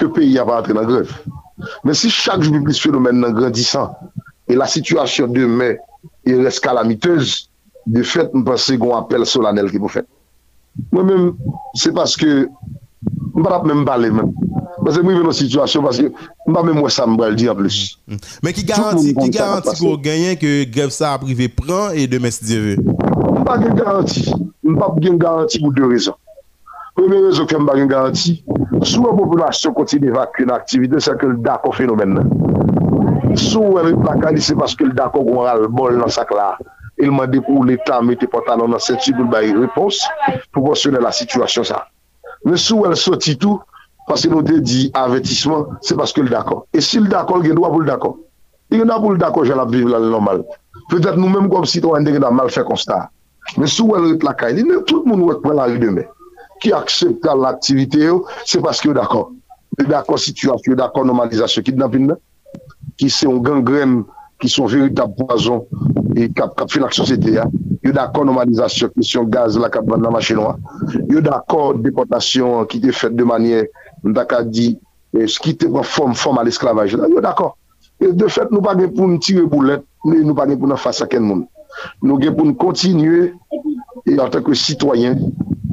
ke peyi a pa atre nan grev? Men si chak jubiblis fenomen nan grandisan, e la situasyon de mè, e res kalamitez, de fèt mpase goun apel solanel ki pou fèt. Mwen mèm, se paske, mpap mèm bale mèm. Mwen se mwen ven nou situasyon, mwen mwen mwen sa mbal di an plus. Men ki garanti kou genyen ke grev sa aprive pran e demes dive? Mwen pa gen garanti. Mwen pa gen garanti pou de rezon. Premye rezon ke mwen pa gen garanti, sou an populasyon kontine evakye nan aktivite, se ke l dako fenomen nan. Sou an plakani, se paske l dako kon ral bol nan sak la. Elman dekou l'Etat mette potanon nan senti pou l bayi repons pou konsyone la situasyon sa. Men sou an soti tou, Paske nou te di avetisman, se paske l d'akon. E si l d'akon, gen do apou l d'akon. E gen do apou l d'akon, jen ap vive la lè normal. Petèt nou mèm kom sitwande gen ap mal fè konstat. Men sou wèl rit lakay, li nou tout moun wèk pren la ri demè. Ki akseptan l'aktivite yo, se paske yo d'akon. Yo d'akon situasyon, yo d'akon normalizasyon ki d'napin nan. Ki se yon gangrem, ki son veritab poazon, e kap, kap fin ak sosete ya. Yo d'akon normalizasyon, ki se yon gaz la kap ban nan machinwa. Yo d'akon deportasyon ki te fèt de manye d'accord dit, eh, ce qui était en forme, forme à l'esclavage. là. Yo d'accord. Et de fait, nous pas gen pour nous tirer boulette, mais nous pas gen pour nous faire ça à quel monde. Nous gen pour nous continuer, et en tant que citoyen,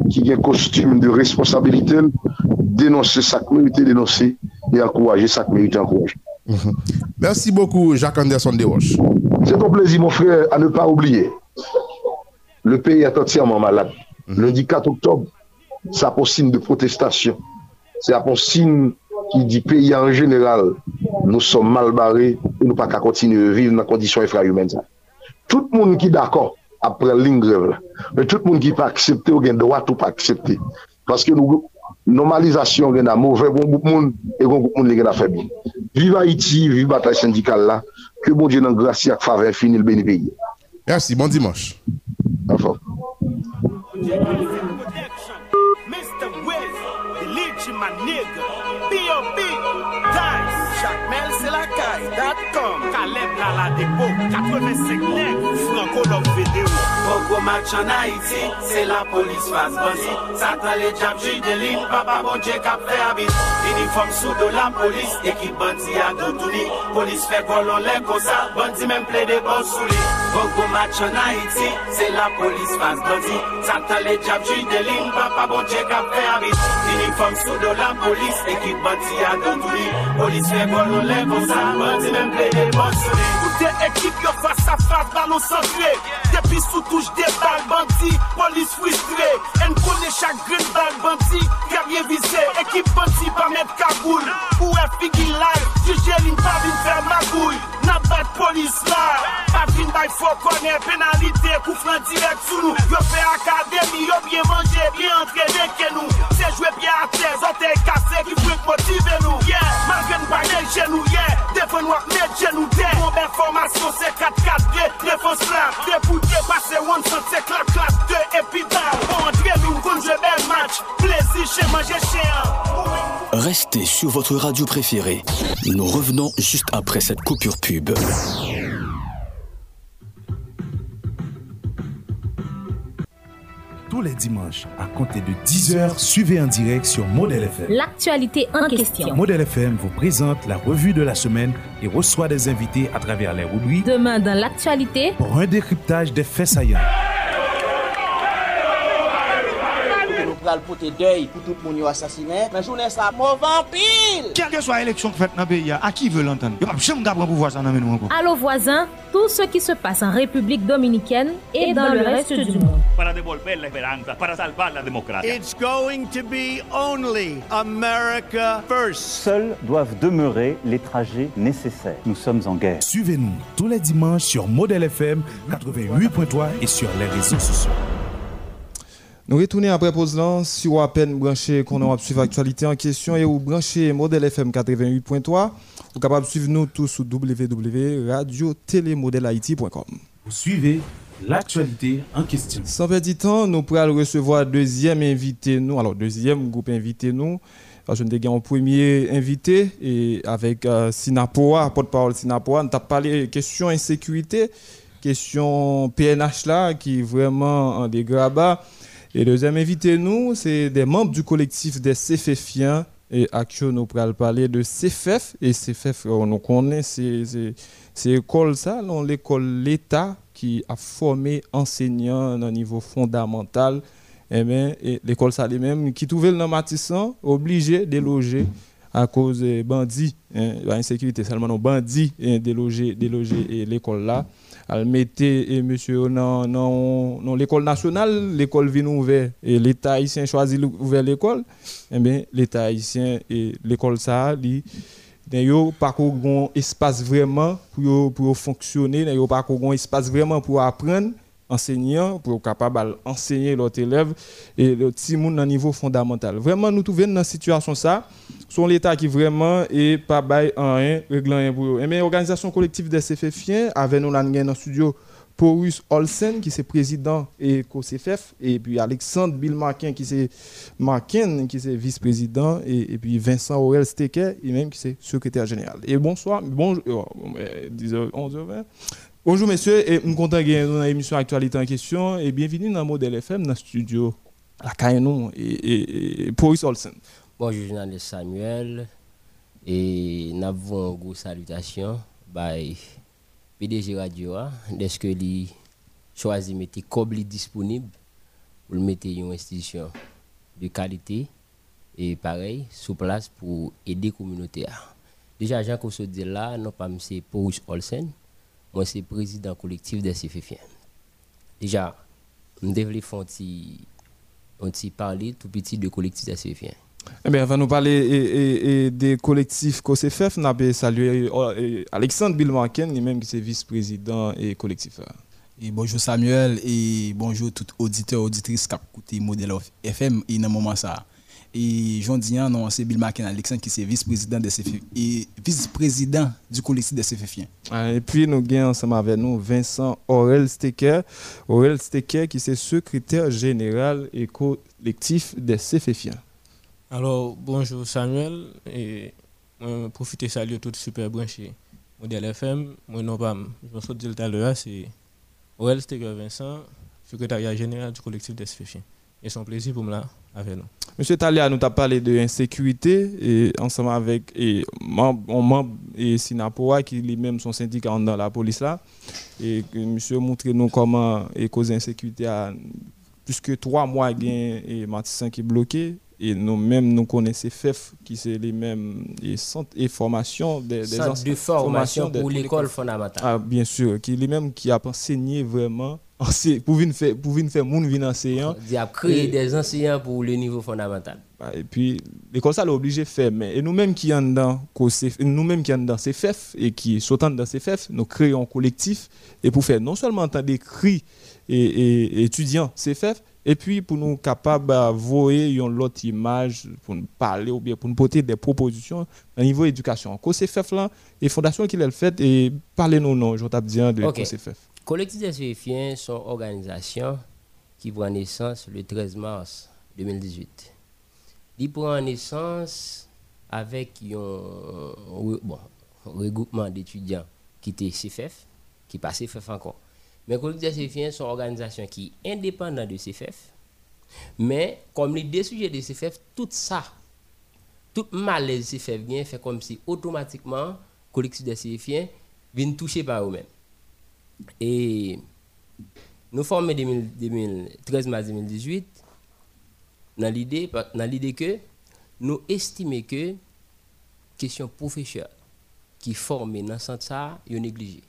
qui a un costume de responsabilité, dénoncer ça que mérite dénoncer et encourager ça que mérite encourager. Merci beaucoup Jacques Anderson Desroches. C'est un plaisir, mon frère, à ne pas oublier. Le pays est entièrement malade. Lundi 4 octobre, ça pour signe de protestation. Se apon sin ki di peyi an general, nou som mal barre, nou pa ka kontinu vive nan kondisyon infrayoumen sa. Tout moun ki d'akon apre ling greve la. Men tout moun ki pa aksepte ou gen doat ou pa aksepte. Paske nou normalizasyon gen a mouve, goun goup moun, e goun goup moun le gen a febi. Vive Haiti, vive batay syndikal la, ke bon diye nan grasi ak fave finil beni peyi. Merci, bon dimanche. Afon. My nigga. B.O.B. Dice. Jacmel, c'est Delakay.com Kaleb Laladepo 85 nek Franco lop video Pogo match an Haiti Se la polis faz bandi Satan le jab jideli Papa bonje kap fe abit Uniform sou do la polis Ekip bandi a do touni Polis fe golon le kosa Bandi men ple de bon souli Pogo match an Haiti Se la polis faz bandi Satan le jab jideli Papa bonje kap fe abit Uniform sou do la polis Ekip bandi a do touni Polis fe golon le kosa ça, bandit même plaît des bons sous lui. de ekip yo fasa fasa balon santre Depi sou touche de bal bandi, polis fwistre En kone chak gren bal bandi, karye vize Ekip bandi pa met kaboul, ou e figi lal Juje lin pa vin fer magouy, nan bat polis lal Pa vin bay fokone, penalite, kou fran direk sou nou Yo fe akademi, yo bien manje, bien entrene ke nou Se jwe bien ate, zote kase ki fwek motive nou Yeah, man gen bay net genou, yeah, defen wak net genou. De Mwen ben fok genoux, terre. Bombe information, c'est 4-4-2, défense là. Débouté, passer one shot, c'est clap, clap, 2 et puis bam. André, nous, qu'on joue bel match. Restez sur votre radio préférée. Nous revenons juste après cette coupure pub. Tous les dimanches, à compter de 10h, suivez en direct sur Model FM. L'actualité en question. Model FM vous présente la revue de la semaine et reçoit des invités à travers les rubriques Demain dans l'actualité, pour un décryptage des faits saillants. Pral pote deuil pour tout le monde assassiné. Mais journée ça, mauvais pile. Quelle que soit l'élection faite dans le pays, à qui veut l'entendre? Jamais prendre pouvoir ça dans encore. Allô voisins, tout ce qui se passe en République dominicaine et dans le reste du monde. Para devolver la esperanza, para salvar la democracia. It's going to be only America first. Seuls doivent demeurer les trajets nécessaires. Nous sommes en guerre. Suivez-nous tous les dimanches sur Model FM 88.3 et sur les réseaux sociaux. Nous retournons après pause là, si vous à peine branché qu'on a suivre l'actualité en question et vous branchez modèle FM 88.3, vous capable de suivre nous tous sur www.radio-télémodèlehaïti.com. Vous suivez l'actualité en question. Sans perdre du temps, nous pourrons recevoir deuxième invité nous, alors deuxième groupe invité nous. Je ne un premier invité et avec euh, Sinapoa, porte-parole Sinapoa, nous avons parlé question insécurité, question PNH là qui est vraiment en dégrabat. Et deuxième invité nous, c'est des membres du collectif des CFFiens et actuellement nous pourrons parler de CFF et CFF on connaît c'est c'est école ça, l'école l'État qui a formé enseignants au niveau fondamental. Eh bien, l'école ça même qui trouvait le Matissan obligé de loger à cause des bandits, hein, l'insécurité seulement nos bandits hein, déloger déloger l'école là. Elle mettait et monsieur dans l'école nationale, l'école vient ouverte et l'État haïtien choisit d'ouvrir l'école. Eh bien, l'État haïtien et l'école ça, il n'a pas un espace vraiment pour, pour fonctionner, n'a pas un espace vraiment pour apprendre enseignant pour capable enseigner l'autre élève et le petit monde à niveau fondamental. Vraiment nous trouvons dans une situation ça, sont l'état qui vraiment est pas bail en rien réglant rien pour. Mais organisation collective des CFFiens avec nous dans le studio Porus Olsen qui est président et COCFF et puis Alexandre Bill Marquin qui est Marquin qui est vice-président et, puis Vincent Aurel Stecker et même qui est secrétaire général. Et bonsoir, bonjour, 10h, 11h20. Bonjour messieurs, et suis content de dans l'émission Actualité en question et bienvenue dans Modèle FM dans le studio La Caïnou et, et, Boris Olsen. Bonjour journaliste Samuel et nous avons une grosse salutation by PDG Radio est-ce que lui choisi mettre comme disponible pour mettre une institution de qualité et pareil sous place pour aider la communauté. Déjà Jean se dit là, non pas M. Boris Olsen moi, c'est président collectif des CFFiens. Déjà, nous devons parler tout petit de collectif des CFFiens. Eh bien, avant de nous parler des collectifs COCFF, nous avons salué euh, Alexandre Bilmarken, lui-même qui est vice-président et collectif. Et bonjour Samuel et bonjour tout auditeur auditrice qui écouté Modèle FM et dans moment ça. Et Jean Dian, non, c'est Bill Macken Alexandre qui est vice-président de et vice-président du collectif des CFFiens. Ah, et puis nous avons ensemble avec nous Vincent Aurel Stecker. Aurel Stecker qui est secrétaire général et collectif des CFFiens. Alors, bonjour Samuel. Et je profite de saluer tout super branché modèle FM. Mon nom, je me suis dit tout à l'heure, c'est Aurel Stecker Vincent, secrétaire général du collectif des CFFiens. Et c'est un plaisir pour moi Monsieur Talia nous a parlé de insécurité et ensemble avec et membre et Sinapoa qui lui-même sont syndicat dans la police là. Et monsieur montre nous comment et cause insécurité à plus que trois mois et Matissan qui est bloqué et nous-mêmes nous connaissons FEF qui c'est les mêmes et centres et formations des, des centres de formation pour l'école fondamentale. Ah, bien sûr, qui lui-même qui a enseigné vraiment pour venir faire pour venir faire moun vin enseignant. Il a créé des enseignants pour le niveau fondamental. Bah, et puis l'école ça l'a obligé faire mais et nous mêmes qui en dans nous mêmes qui en dans CFF et qui sautant dans CFF nous créons un collectif et pour faire non seulement entendre cris et, et, étudiants CFF et puis pour nous capables de voir une autre image pour nous parler ou bien pour nous porter des propositions au niveau éducation CFF là et fondation qu'il a fait et parlez nous non je t'ai dire de okay. CFF Collectif des Suéfiens sont organisation qui prend naissance le 13 mars 2018. Il prend naissance avec un regroupement d'étudiants qui était CFF, qui passe CFF encore. Mais Collectif des Suéfiens sont organisation qui est indépendante de CFF. Mais comme les deux sujets de CFF, tout ça, tout malaise CFF vient fait comme si automatiquement Collectif des Suéfiens vient toucher par eux-mêmes. Et nous formons 2013 mars 2018. dans l'idée dans l'idée que nous estimons que question professeur qui formé dans ce sens ça, est négligé.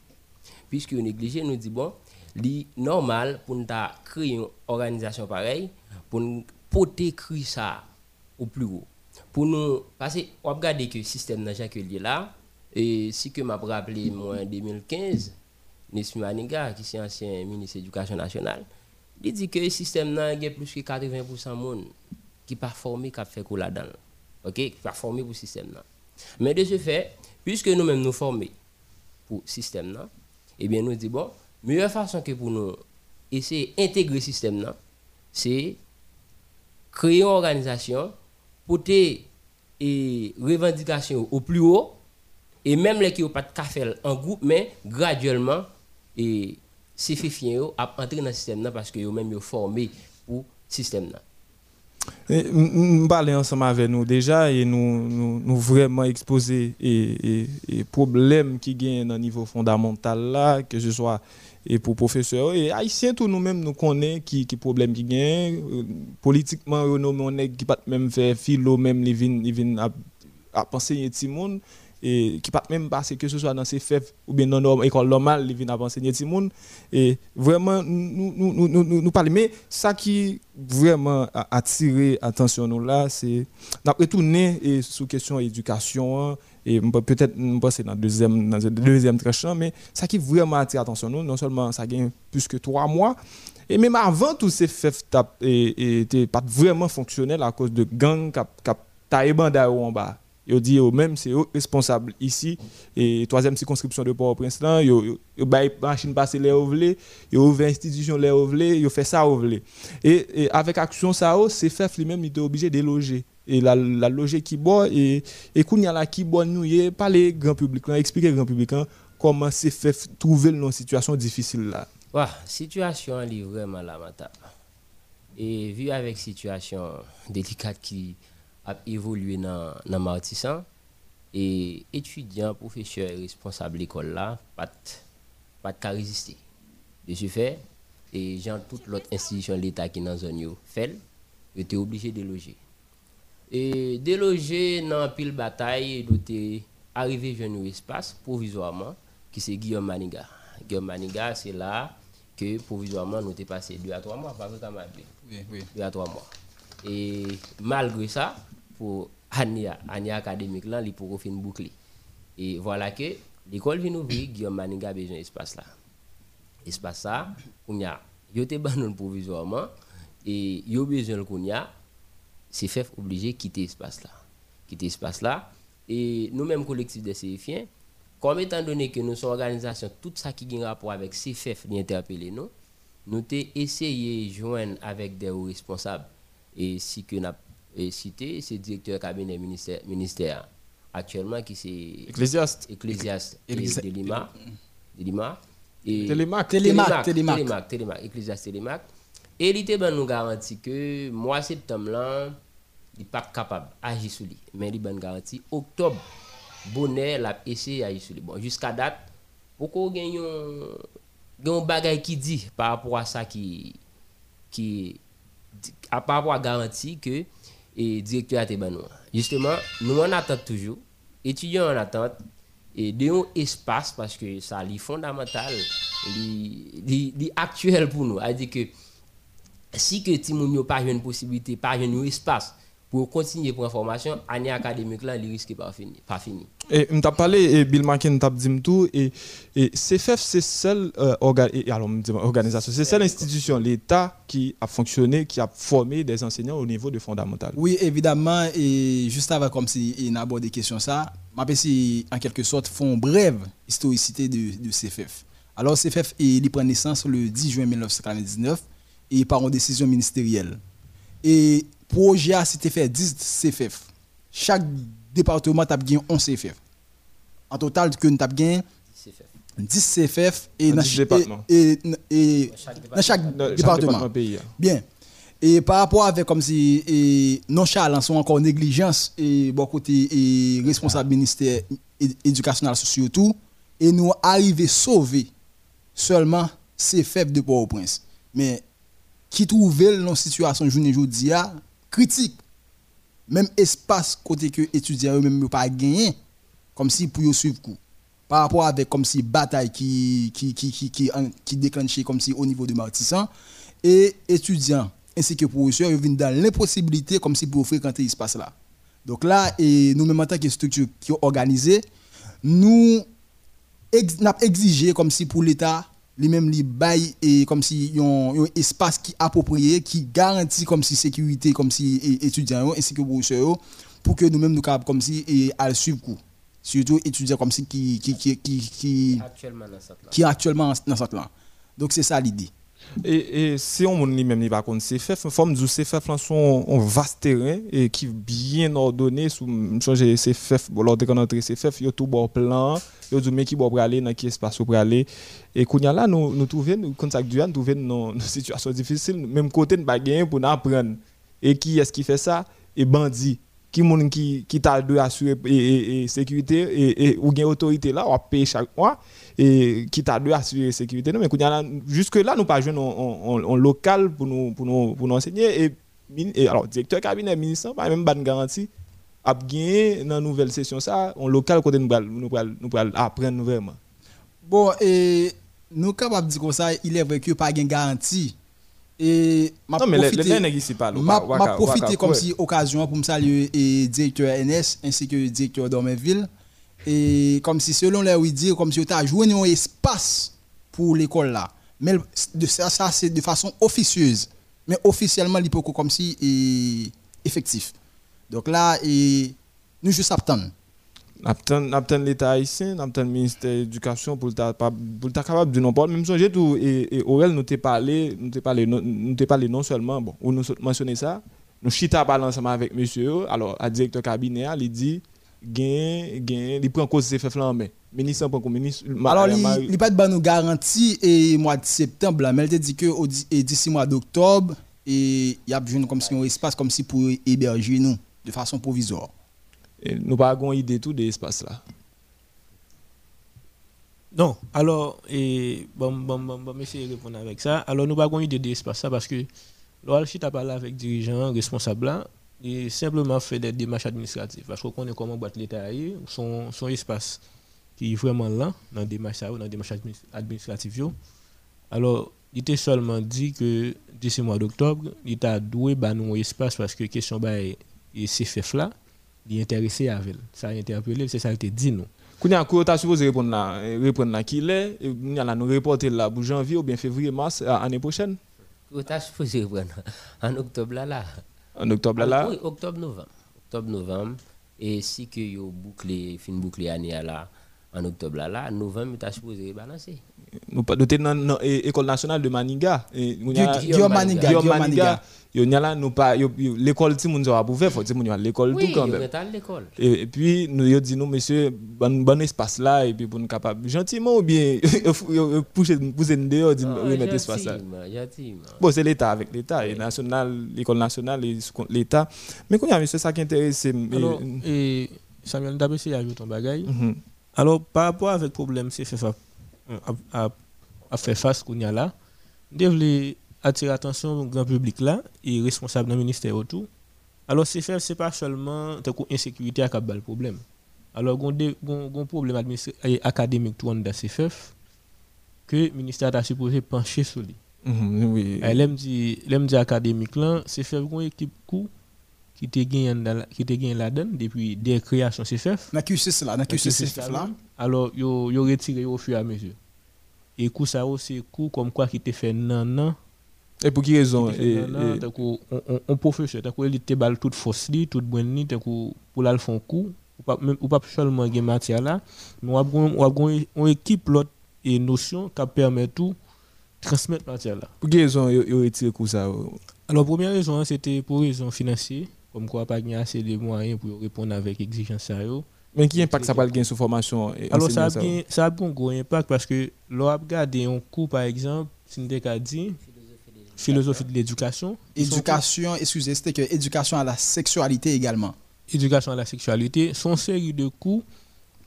Puisque négligé nous dit bon, c'est normal pour nous créer une organisation pareille pour nous porter ça au plus haut. Pour nous parce que on regarde que le système n'a jamais là et si que m'a rappelé en 2015 Nesmi qui est ancien ministre de l'Éducation nationale, il dit que le système n'a plus que 80% de monde qui pas formé qui fait là-dedans. OK, qui pas formé pour le système Mais de ce fait, puisque nous-mêmes nous formons pour le système eh bien nous disons bon, meilleure façon que pour nous essayer d'intégrer le système c'est créer une organisation pour tes revendications au plus haut et même les qui n'ont pas de café en groupe mais graduellement et c'est fait à entrer dans le système parce que eux même formé pour le système nous parlons ensemble avec nous déjà et nous, nous, nous vraiment exposer les problèmes qui gagnent au niveau fondamental là, que ce soit et pour professeurs et haïtiens tout nous-mêmes nous connaissons qui qui problème qui gagne. Politiquement nous on qui pas même faire philo même les vinn à, à penser petit monde et qui pas même passer que ce soit dans ces fèves ou bien dans l'école normale ils viennent enseigner tout monde et vraiment nous nous nous nous, parler mais ça qui vraiment attiré attention nous là c'est n'a retourné et sous question éducation et peut-être passer dans deuxième dans deuxième tranche mais ça qui vraiment attiré attention nous non seulement ça gagne plus que trois mois et même avant tous ces fèves étaient pas vraiment fonctionnels à cause de gangs qui qui en bas Yo dit eux même c'est responsable ici. Et troisième circonscription de Port-au-Prince là yo bay machine passer les ovlé yo ouvert institution les ovlé yo fait ça ovlé et, et avec action ça c'est fait lui-même il obligé de loger. Et la, loger qui boit et et y a la qui boit nous y parler grand public là. Expliquer grand public là comment c'est fait trouver une situation difficile là. Ouais, situation est vraiment la mata. Et vu avec situation délicate qui évolué dans le Martissan et étudiants, professeurs responsables de l'école là, pas pas de résister. De ce fait, et genre toute l'autre institution de l'État qui dans zone fait, étaient obligés de loger. Et déloger dans pile bataille, ils arrivé à un espace provisoirement qui c'est Guillaume Maniga. Guillaume Maniga, c'est là que provisoirement nous avons passé 2 à 3 mois, pas oui, oui. 2 à 3 mois. Et malgré ça, pour l'année académique, là, pour fin boucler. Et voilà que l'école vient ouvrir, Guillaume Maniga a besoin d'espace là. Espace ça, on y a, il y a provisoirement, et il y a besoin qu'on y a, c'est fait obligé quitter l'espace là. Quitter l'espace là. Et nous-mêmes, collectif des CFIens, comme étant donné que nous sommes organisation, tout ça qui a rapport avec CFF, interpeller nous, nous avons essayé de joindre avec des responsables et si que n'a cité, c'est directeur cabinet ministère, ministère. Actuellement qui c'est ecclésiaste. Ecclésiaste. De Lima. De Lima. Et Télémac. Télémac Télémac Télémac. Ecclésiaste Télémac. Et il était ben nous garantit que mois septembre là il pas capable d'agir sur lui. Mais il ben garantie octobre bonnet l'a essayé d'agir sur lui. Bon jusqu'à date pourquoi gagne un bagage qui dit par rapport à ça qui qui à par rapport à garantie que et directeur à Justement, nous en attendons toujours, étudiants en attente, et de un espace parce que ça est fondamental, est actuel pour nous. C'est-à-dire que si que Timoun n'a pas une possibilité, pas un espace pour continuer pour information, année académique là, il risque pas fini, pas fini. Et on t'a parlé et Bill McKen t'a dit tout et et CFF c'est seule euh, organisation, c'est seule institution l'État qui a fonctionné, qui a formé des enseignants au niveau de fondamental. Oui, évidemment et juste avant comme si il aborde des questions ça, m'a si en quelque sorte font brève historicité de, de CFF. Alors CFF il prend naissance le 10 juin 1999 et par une décision ministérielle. Et projet a été fait 10 CFF. Chaque département a gagné 11 CFF. En total, que nous avons gagné 10 CFF et dans chaque département. Bien. Et par rapport avec comme si et nonchalance sont encore négligence et bon côté et responsable ministère éducationnel surtout et nous arriver sauver seulement CFF de Port-au-Prince. Mais qui trouvait dans situation journée aujourd'hui critique. Même espace côté que étudiants eux même pas gagné comme si pour suivre cours par rapport avec comme si bataille qui qui qui qui qui, qui comme si au niveau de Martissan. Et étudiants ainsi que professeurs viennent dans l'impossibilité comme si pour fréquenter l'espace là. Donc là et nous même en tant que structure qui est organisée nous ex, exigé comme si pour l'état lui-même li bail et comme si un espace qui approprié qui garantit comme si sécurité comme si étudiants ainsi que professeurs pour que nous-mêmes nous capables comme si et à suivre cours surtout étudiants comme si qui qui qui qui qui actuellement dans cette là qui actuellement dans cette là. Donc c'est ça l'idée et, et si on ne même pas contre CFF, une forme de CFF là sont un vaste terrain et qui bien ordonné sous changer CFF bon l'ordre qu'on entre CFF yo tout bon plan yo dit mais qui bon aller dans qui espace pour aller. Et kounya là nous nous trouver nous contact du nous trouver une situation difficile même côté de bagarre pour apprendre. Et qui est-ce qui fait ça? Et bandit qui monde qui qui t'a de assurer et, et, sécurité et, et ou gain autorité là on paye chaque mois et qui t'a de assurer sécurité non mais jusque là nous pas jouer en, local pour nous pour nous pour nous enseigner et, et alors directeur cabinet ministre pas même bonne garantie a gagné dans nouvelle session ça en local côté nous nous nous apprendre vraiment bon et nous capable dire comme ça il est vrai que pas gain garantie et m'a profité m'a profité comme si occasion pour me saluer et directeur NS ainsi que directeur d'Ormeville et comme si selon leur dire comme si tu as joué un espace pour l'école là. Mais de ça ça c'est de façon officieuse. Mais officiellement peut comme si et effectif. Donc là et nous juste attendons Naptan l'État haïtien, naptan le ministère de l'Éducation pour être capable de nous parler. Même si tout, et, et Aurel nous t'a parlé, nous t'a parlé, nous parlé non seulement, bon, ou nous mentionné ça, nous chita parlé ensemble avec monsieur, alors, à directeur cabinet, il dit, gain, gain, il prend cause de en main. Ministre, pas comme ministre. Alors, il n'y a pas de garantie et mois de septembre, mais il dit que d'ici mois d'octobre, il y a besoin comme si un espace comme si pour héberger nous de façon provisoire. Et nous pas une idée tout de l'espace là. Non, alors, et bon, bon, bon, bon, monsieur répondre avec ça. Alors, nous pas une idée de l'espace là parce que l'Oalchit a parlé avec dirigeants responsables là et simplement fait des démarches administratives. Parce qu'on connaît comment boîte l'État son, son espace qui est vraiment là, dans des démarches, dans des démarches administratives. Alors, il était seulement dit que d'ici mois d'octobre, l'État doit bah, nous espace parce que question bah, et fait là il intéressé avec ça a interpellé c'est ça qu'il dit nous quand a quoi supposé répondre là répondre là qui est nous allons nous reporter là pour janvier ou bien février mars l'année prochaine? Tu as supposé répondre en octobre là là. En octobre là là? Oui octobre novembre. Octobre novembre. Et si que yo bouclé fin bouclé année là en octobre là là novembre tu as supposé balancer nous pas dans l'école nationale de Maniga Guillaume Maniga Guillaume Maniga yo nous pas l'école ti moun a faut ti moun l'école tout quand même. l'école. Et, puis nous yo dit nous monsieur bon bon espace là et puis pour nous capable gentiment ou bien pousser pousser dehors dit remettre espace là. bon c'est l'état avec l'état et national l'école nationale et l'état. Mais quand y a monsieur ça qui intéresse alors et Samuel ajoute un bagage alors par rapport avec problème c'est fait à, à, faire face qu'on y a là attirer l'attention du grand public là et responsable dans le ministère autour. Alors, c'est faire, c'est pas seulement l'insécurité qui a le problème. Alors, il y a un problème académique tout dans CFF que le ministère a supposé pencher sur lui. Mm oui. L'aime dit, dit académique là, faire une équipe coup qui te gagné qui te gagné là-dedans depuis des créations CFF. N'a QCF là, n'a CFF là. Alors, yo yo retiré au fur et à mesure. Et coup ça c'est coup comme quoi qui te fait non non et pour qui raison on professeur il te balle toute force toute bonne pour la font coup ou pas seulement gain matière là mais on on équipe l'autre notion qui permet tout transmettre matière là. Pour quelle raison il retire coup ça alors première raison c'était pour raison financière comme quoi pas gagner assez de moyens pour répondre avec exigence ça mais qui impact ça va gagner sur formation alors ça a un gros impact parce que l'on a regardé un cours par exemple Sindeka dit philosophie de l'éducation. Éducation, excusez, c'était que éducation à la sexualité également. Éducation à la sexualité, son série de cours,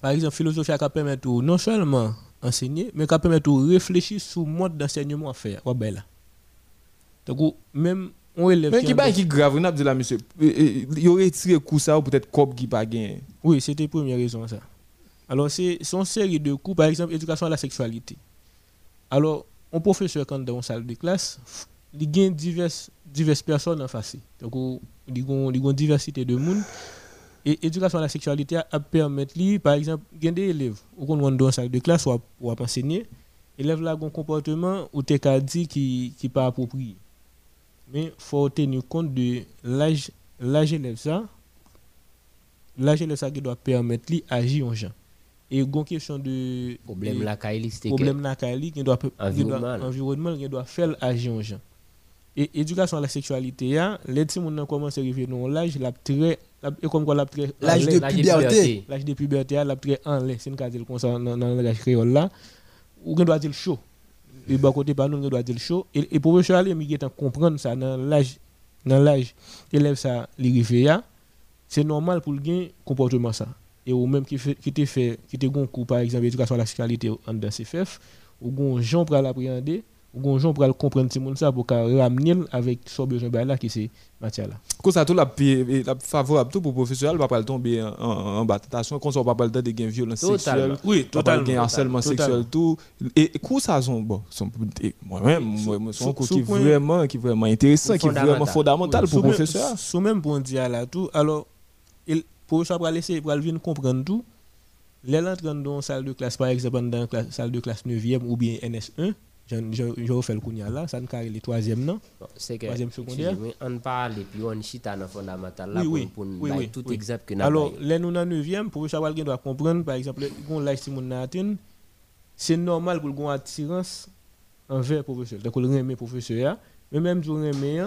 par exemple, philosophie qui permet non seulement enseigner, mais qui permet de réfléchir sur le mode d'enseignement à faire. Donc, même on élève Mais qui est grave, on a dit là, monsieur, il y aurait tiré coup ça ou peut-être cop qui pas gagné. Oui, c'était la première raison ça. Alors, c'est une série de coups, par exemple, éducation à la sexualité. Alors, un professeur, quand dans une salle de classe, il y a diverses, diverses personnes en face. Donc, il y a une diversité de monde. Et l'éducation à la sexualité a permettre, par exemple, il y a des élèves, qui sont dans une salle de classe, ou à enseigner, élèves là ont un comportement ou t'es dit qui n'est pas approprié. Mais il faut tenir compte de l'âge élève ça l'âge élève ça qui doit permettre lui agir en gens et une question de problème la problème la qui doit environnement qui doit faire agir en gens et éducation à la sexualité hein, les petits gens commencent à arriver dans l'âge la très comme quoi l'âge de puberté. l'âge de puberté la très en l'air c'est une cadre comme ça dans le langage créole là. Ou doit dire chaud et bah côté pas nous doit dire chaud et, et pour monsieur aller mi comprendre ça dans l'âge dans l'âge. Élève ça li c'est normal pour le comportement ça. Et ou même qui fait qui te fait qui te gon coup par exemple éducation à la sexualité en dans CFF ou gon l'appréhender ou gens pour comprendre ce monde ça pour ramener avec son besoin là qui c'est matière là comme ça tout la la favorable tout pour professionnel va pas tomber en en batatation comme ça pas le temps de gain violence sexuelle. Oui totalement. gain harcèlement sexuel tout. Et quoi ça sont bon sont moi même moi sont qui vraiment qui vraiment intéressant qui vraiment fondamental pour professeur sous même pour dire là tout alors il pour ça pour laisser pour venir comprendre tout les entrant dans salle de classe par exemple dans salle de classe 9e ou bien NS1 je refais le kounya là, ça ne carré le troisième non? C'est que, troisième secondaire? On parle et puis on chita dans fondamental là pour, tout exemple que Alors, les nous dans 9e, pour savoir doit comprendre, par exemple, quand l'âge si mon atteint, c'est normal pour le attirance envers le professeur. Donc, on remet le professeur, mais même si on remet,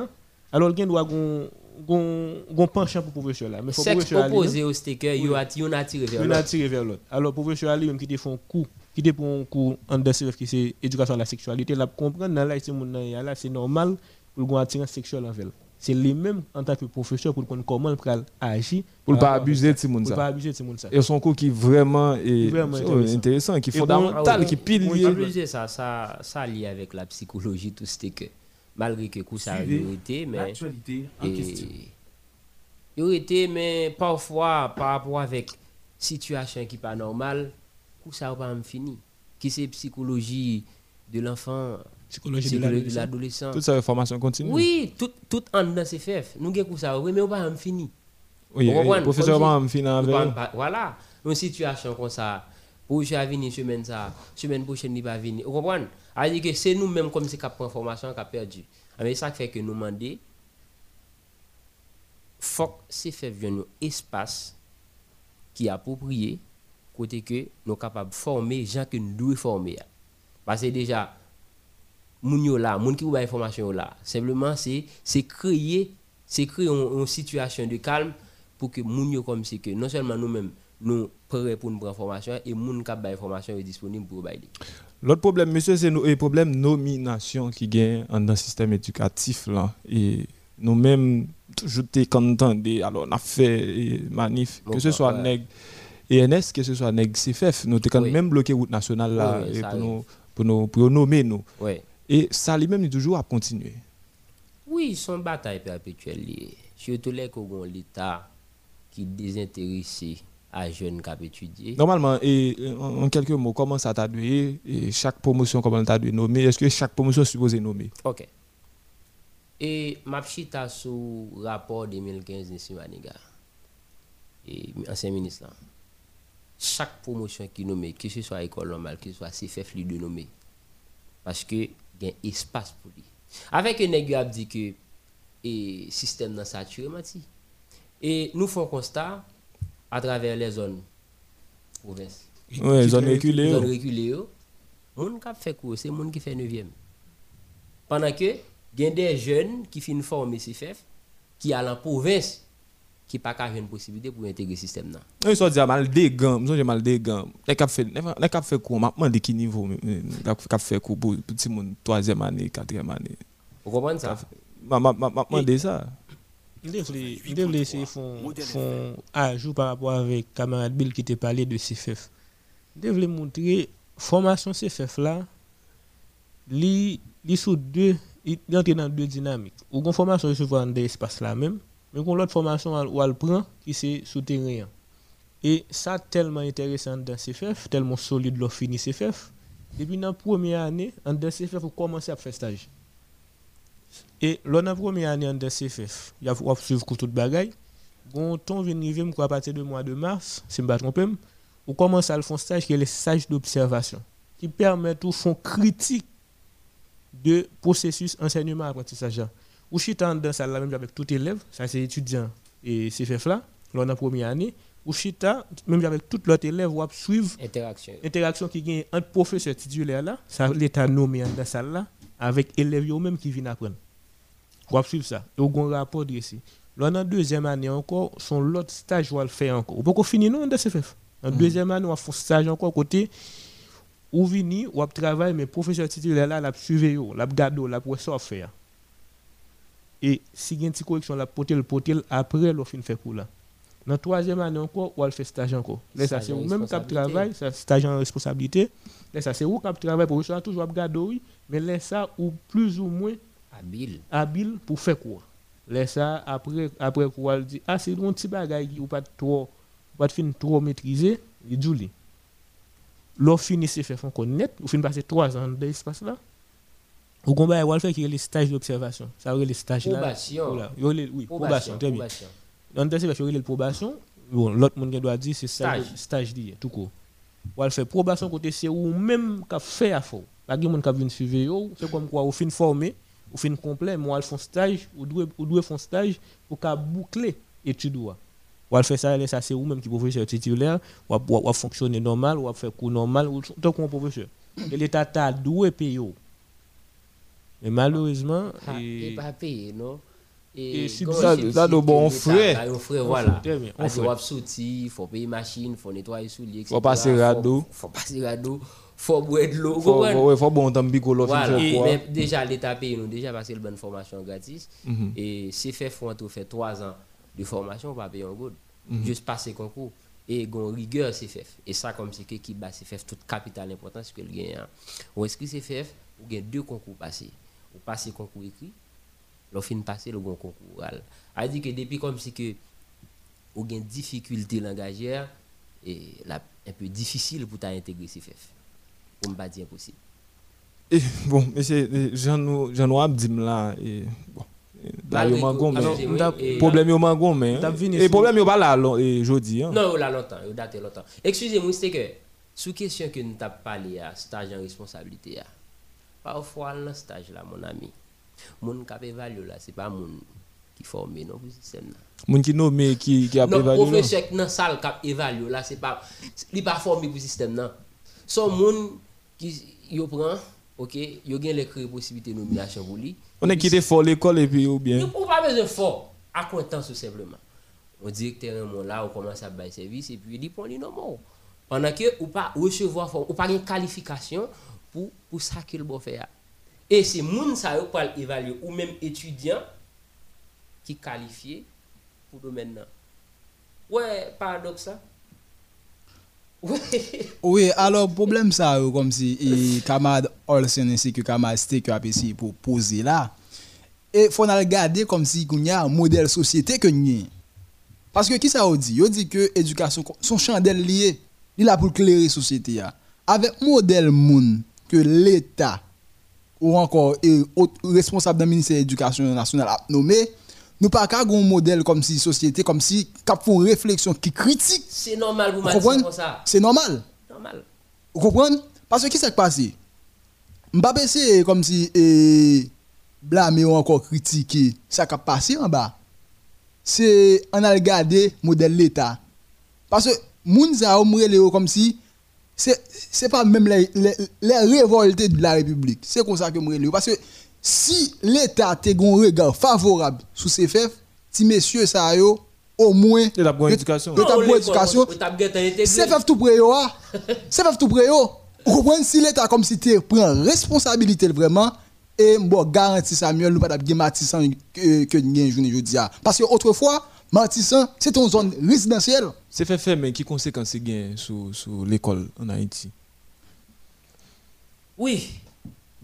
alors, il doit gon penchant pour professeur là. Mais faut professeur opposé au sticker il a attiré vers l'autre. attiré vers l'autre. Alors professeur ali même qui te font coup qui te prend un cours en DCF qui c'est éducation à la sexualité. La comprendre là c'est mon là c'est normal pour gon attirance sexuelle envers c'est les mêmes en tant que professeur pour comprendre comment il agir. Pour ne pas abuser de ces pour pas abuser de ces et son cours qui vraiment est vraiment intéressant. qui est fondamental qui pilier. ça ça ça lié avec la psychologie tout ce que malgré que coup ça a été mais l'actualité en question. Il été mais parfois par rapport avec situation qui pas normale ça pas fini qui c'est psychologie de l'enfant? Psychologie de l'adolescent. toute sa formation continue. Oui tout tout en dans CFF nous avons ça oui mais on pas fini oui le professeur pas. Fini voilà. Une situation comme ça pour je venir semaine ça semaine prochaine il va venir. Vous que c'est nous mêmes comme si cap information qui a perdu. Mais ça fait que nous demander faut que c'est un espace qui est approprié côté que nous sommes capables de former les gens que nous devons former parce que déjà là moun qui ou information là simplement c'est créer c'est créer une, situation de calme pour que moun yo comme c'est que non seulement nous-mêmes nous prêts pour nous prendre information et moun qui ba information est disponible pour bailler L'autre problème, monsieur, c'est le problème nomination qui gagne dans le système éducatif. Là. Et nous-mêmes, toujours contents de. Alors, on a fait manif, que ce soit ouais. ENS, que ce soit NEG CFF, nous sommes même bloqué route nationale là, pour, nous, pour, nous, pour nommer nous. Et ça lui-même est toujours à continuer. Oui, son bataille perpétuelle. Surtout les l'État qui désintéressé à jeunes qui étudié. Normalement, et, en quelques mots, comment ça t'a et chaque promotion, comment t'a nommé Est-ce que chaque promotion est supposée nommer? Ok. Et ma petite sous rapport 2015 de Simaniga, et ancien ministre là. Chaque promotion qui nommé, que ce soit école normale, que ce soit CFF, lui de nommer. Parce que il y a un espace pour lui. Avec un nègre dit que le système dans saturé, et nous faisons constat à travers les zones province. Oui, les zones reculées. Les zones reculées. Moun qui fait quoi c'est moun qui fait 9e. Pendant que il y a des jeunes qui finissent former CFF qui à la province qui pas qu'à une possibilité pour intégrer le système là. Oui, ça dit mal des gants, moi j'ai mal des gants. Les cap fait les cap fait quoi? M'a de qui niveau cap fait quoi pour petit monde troisième année, quatrième année? Vous comprenez ça? M'a m'a m'a demandé ça. Il devait laisser font ajout par rapport avec camarade Bill qui t'a parlé de CFF. Il devait montrer formation CFF là, li li sous deux il entre dans deux dynamiques. Ou une formation recevoir dans l'espace là même, mais qu'on l'autre formation où elle prend qui c'est souterrain. Et ça tellement intéressant dans CFF, tellement solide l'offre fini CFF. Depuis la première année, en CFF, vous commencez à faire stage. Et de la première année en CFF, il y a suivre tout bagaille. Quand on vient arriver, à partir du mois de mars, si je ne me trompe pas, on commence à faire un stage qui est le stage d'observation, qui permet tout fond critique de processus enseignement-apprentissage. Ou je suis dans salle là même avec tout élève, ça c'est étudiant et CFF là, lors de la première année, ou chita, même avec tout l'autre élève, ou suivre interaction. interaction qui gagne entre professeur titulaire là, ça l'état nommé dans salle là, avec élèves eux-mêmes qui viennent apprendre. Ou suivre ça. Et on a un rapport ici. Là, dans la deuxième année encore, son l'autre stage, va le faire encore. On peut finir non, dans CFF. En mm. deuxième année, on va faire stage encore côté ou vini ou travailler mais professeur titulaire là, la suivre yo, la garder, la pour ça faire. Et si il y a une petite correction, la potel potel après fin fait pour là. Dans la troisième année encore, on faire stage encore. Là, ça c'est même cap travail, ça stage en responsabilité. Là, ça c'est où cap travail pour ça toujours garder oui, mais là ça ou plus ou moins habile. Habile pour faire quoi Là ça après après quoi dit ah c'est un petit bagage ou pas trop pas fin trop maîtriser, il dit L'on finit se faire connaître, ou finit passer trois ans dans l'espace là. Ou qu'on va faire qui est le stage d'observation. Ça aurait le stage là. Probation. Oui, probation, très bien. Dans le CFF, il probation. Bon, l'autre monde doit dire c'est stage, stage tout court. Ou elle fait probation côté c'est ou même qu'a fait à fond. La gens qui vient suivre c'est comme quoi au fin formé, au fin complet, moi elle font stage ou doit ou doit font stage pour qu'a boucler étude ou elle fait ça ça c'est ou même qui professeur titulaire ou ou fonctionner normal ou faire cours normal ou tant qu'on professeur. Et l'état t'a doué payer. Mais malheureusement, il pas payé non? Et si ça, ça de bon frais. Un frais, voilà. On faut sortir, il faut payer machine, il faut nettoyer souliers, etc. Faut passer radeau. Faut passer radeau. Faut boire de l'eau. Faut, faut, faut bon temps bicolo. Voilà. Et déjà, l'État paye nous déjà parce que bonne formation gratis. Mhm. Et si fait font tout fait trois ans de formation, on va payer un good. Mhm. Juste passer concours. Et gon rigueur CFF. Et ça, comme c'est que qui bat CFF, toute capital importance que le gagne. On inscrit CFF, ou gagne deux concours passés. Ou passer concours écrit le fin passer le bon concours. A dit que depuis comme si que ou une difficulté langagière et la un peu difficile pour t'intégrer CFF. Pour me pas dire impossible. Et bon, monsieur Jean Jean dit là et bon Là, yo mangon, mais problème yo mangon, mais et problème yo pas là jodi hein. Non, là longtemps, yo date longtemps. Excusez-moi, c'est que sous question que nous t'a parlé à stage en responsabilité parfois le stage là mon ami. Moun qui a évalué là c'est pas moun qui formé non pour système là moun qui nommé qui qui a évalué non professeur dans salle qui a évalué là c'est pas il pas formé pour système là son moun qui yo prend OK yo gagne les possibilités de nomination pour lui. On est quitté fort l'école et puis ou bien? Ou pas besoin fort à compétence tout simplement. On directeur mon là on commence à bailler service et puis il dit pour lui non pendant que ou pas recevoir ou pas une qualification pour ça qu'il faire et c'est moun ça pour évaluer ou même étudiant qui qualifié pour domaine Ouais, paradoxe ça. Oui. alors problème ça comme si camarade Olsen ainsi que camarade Steak a essayé pour poser là. Et faut regarder comme si il y a un modèle société que nous Parce que qui ça dit Il dit que l'éducation son chandelle lié, il a pour éclairer société avec modèle moun que l'état ou encore et responsable d'un ministère de l'Éducation nationale a nommé, nous pas qu'à un modèle comme si société, comme si cap font une réflexion qui critique. C'est normal vous m'avez comme ça. C'est normal. Normal. Vous comprenez? Parce que qui s'est passé? Mbappé c'est comme si et blâmer ou encore critiquer ça qui a passé en bas. C'est on a regardé modèle l'état. Parce que moun ça comme si c'est pas même les, les, les révoltés de la République. C'est comme ça que je Parce que si l'État a un regard favorable sur ces faits, si messieurs ça yo, au moins de la bonne éducation. De la bonne éducation. C'est fait tout près ah. C'est fait tout près Vous comprenez si l'État comme si tu prend responsabilité vraiment et bon garantie Samuel nous pas d'avoir Matissan que nous journée aujourd'hui parce que autrefois Matissan c'est une zone résidentielle c'est fait fait, mais qui conséquences c'est sur, sur l'école en Haïti? Oui,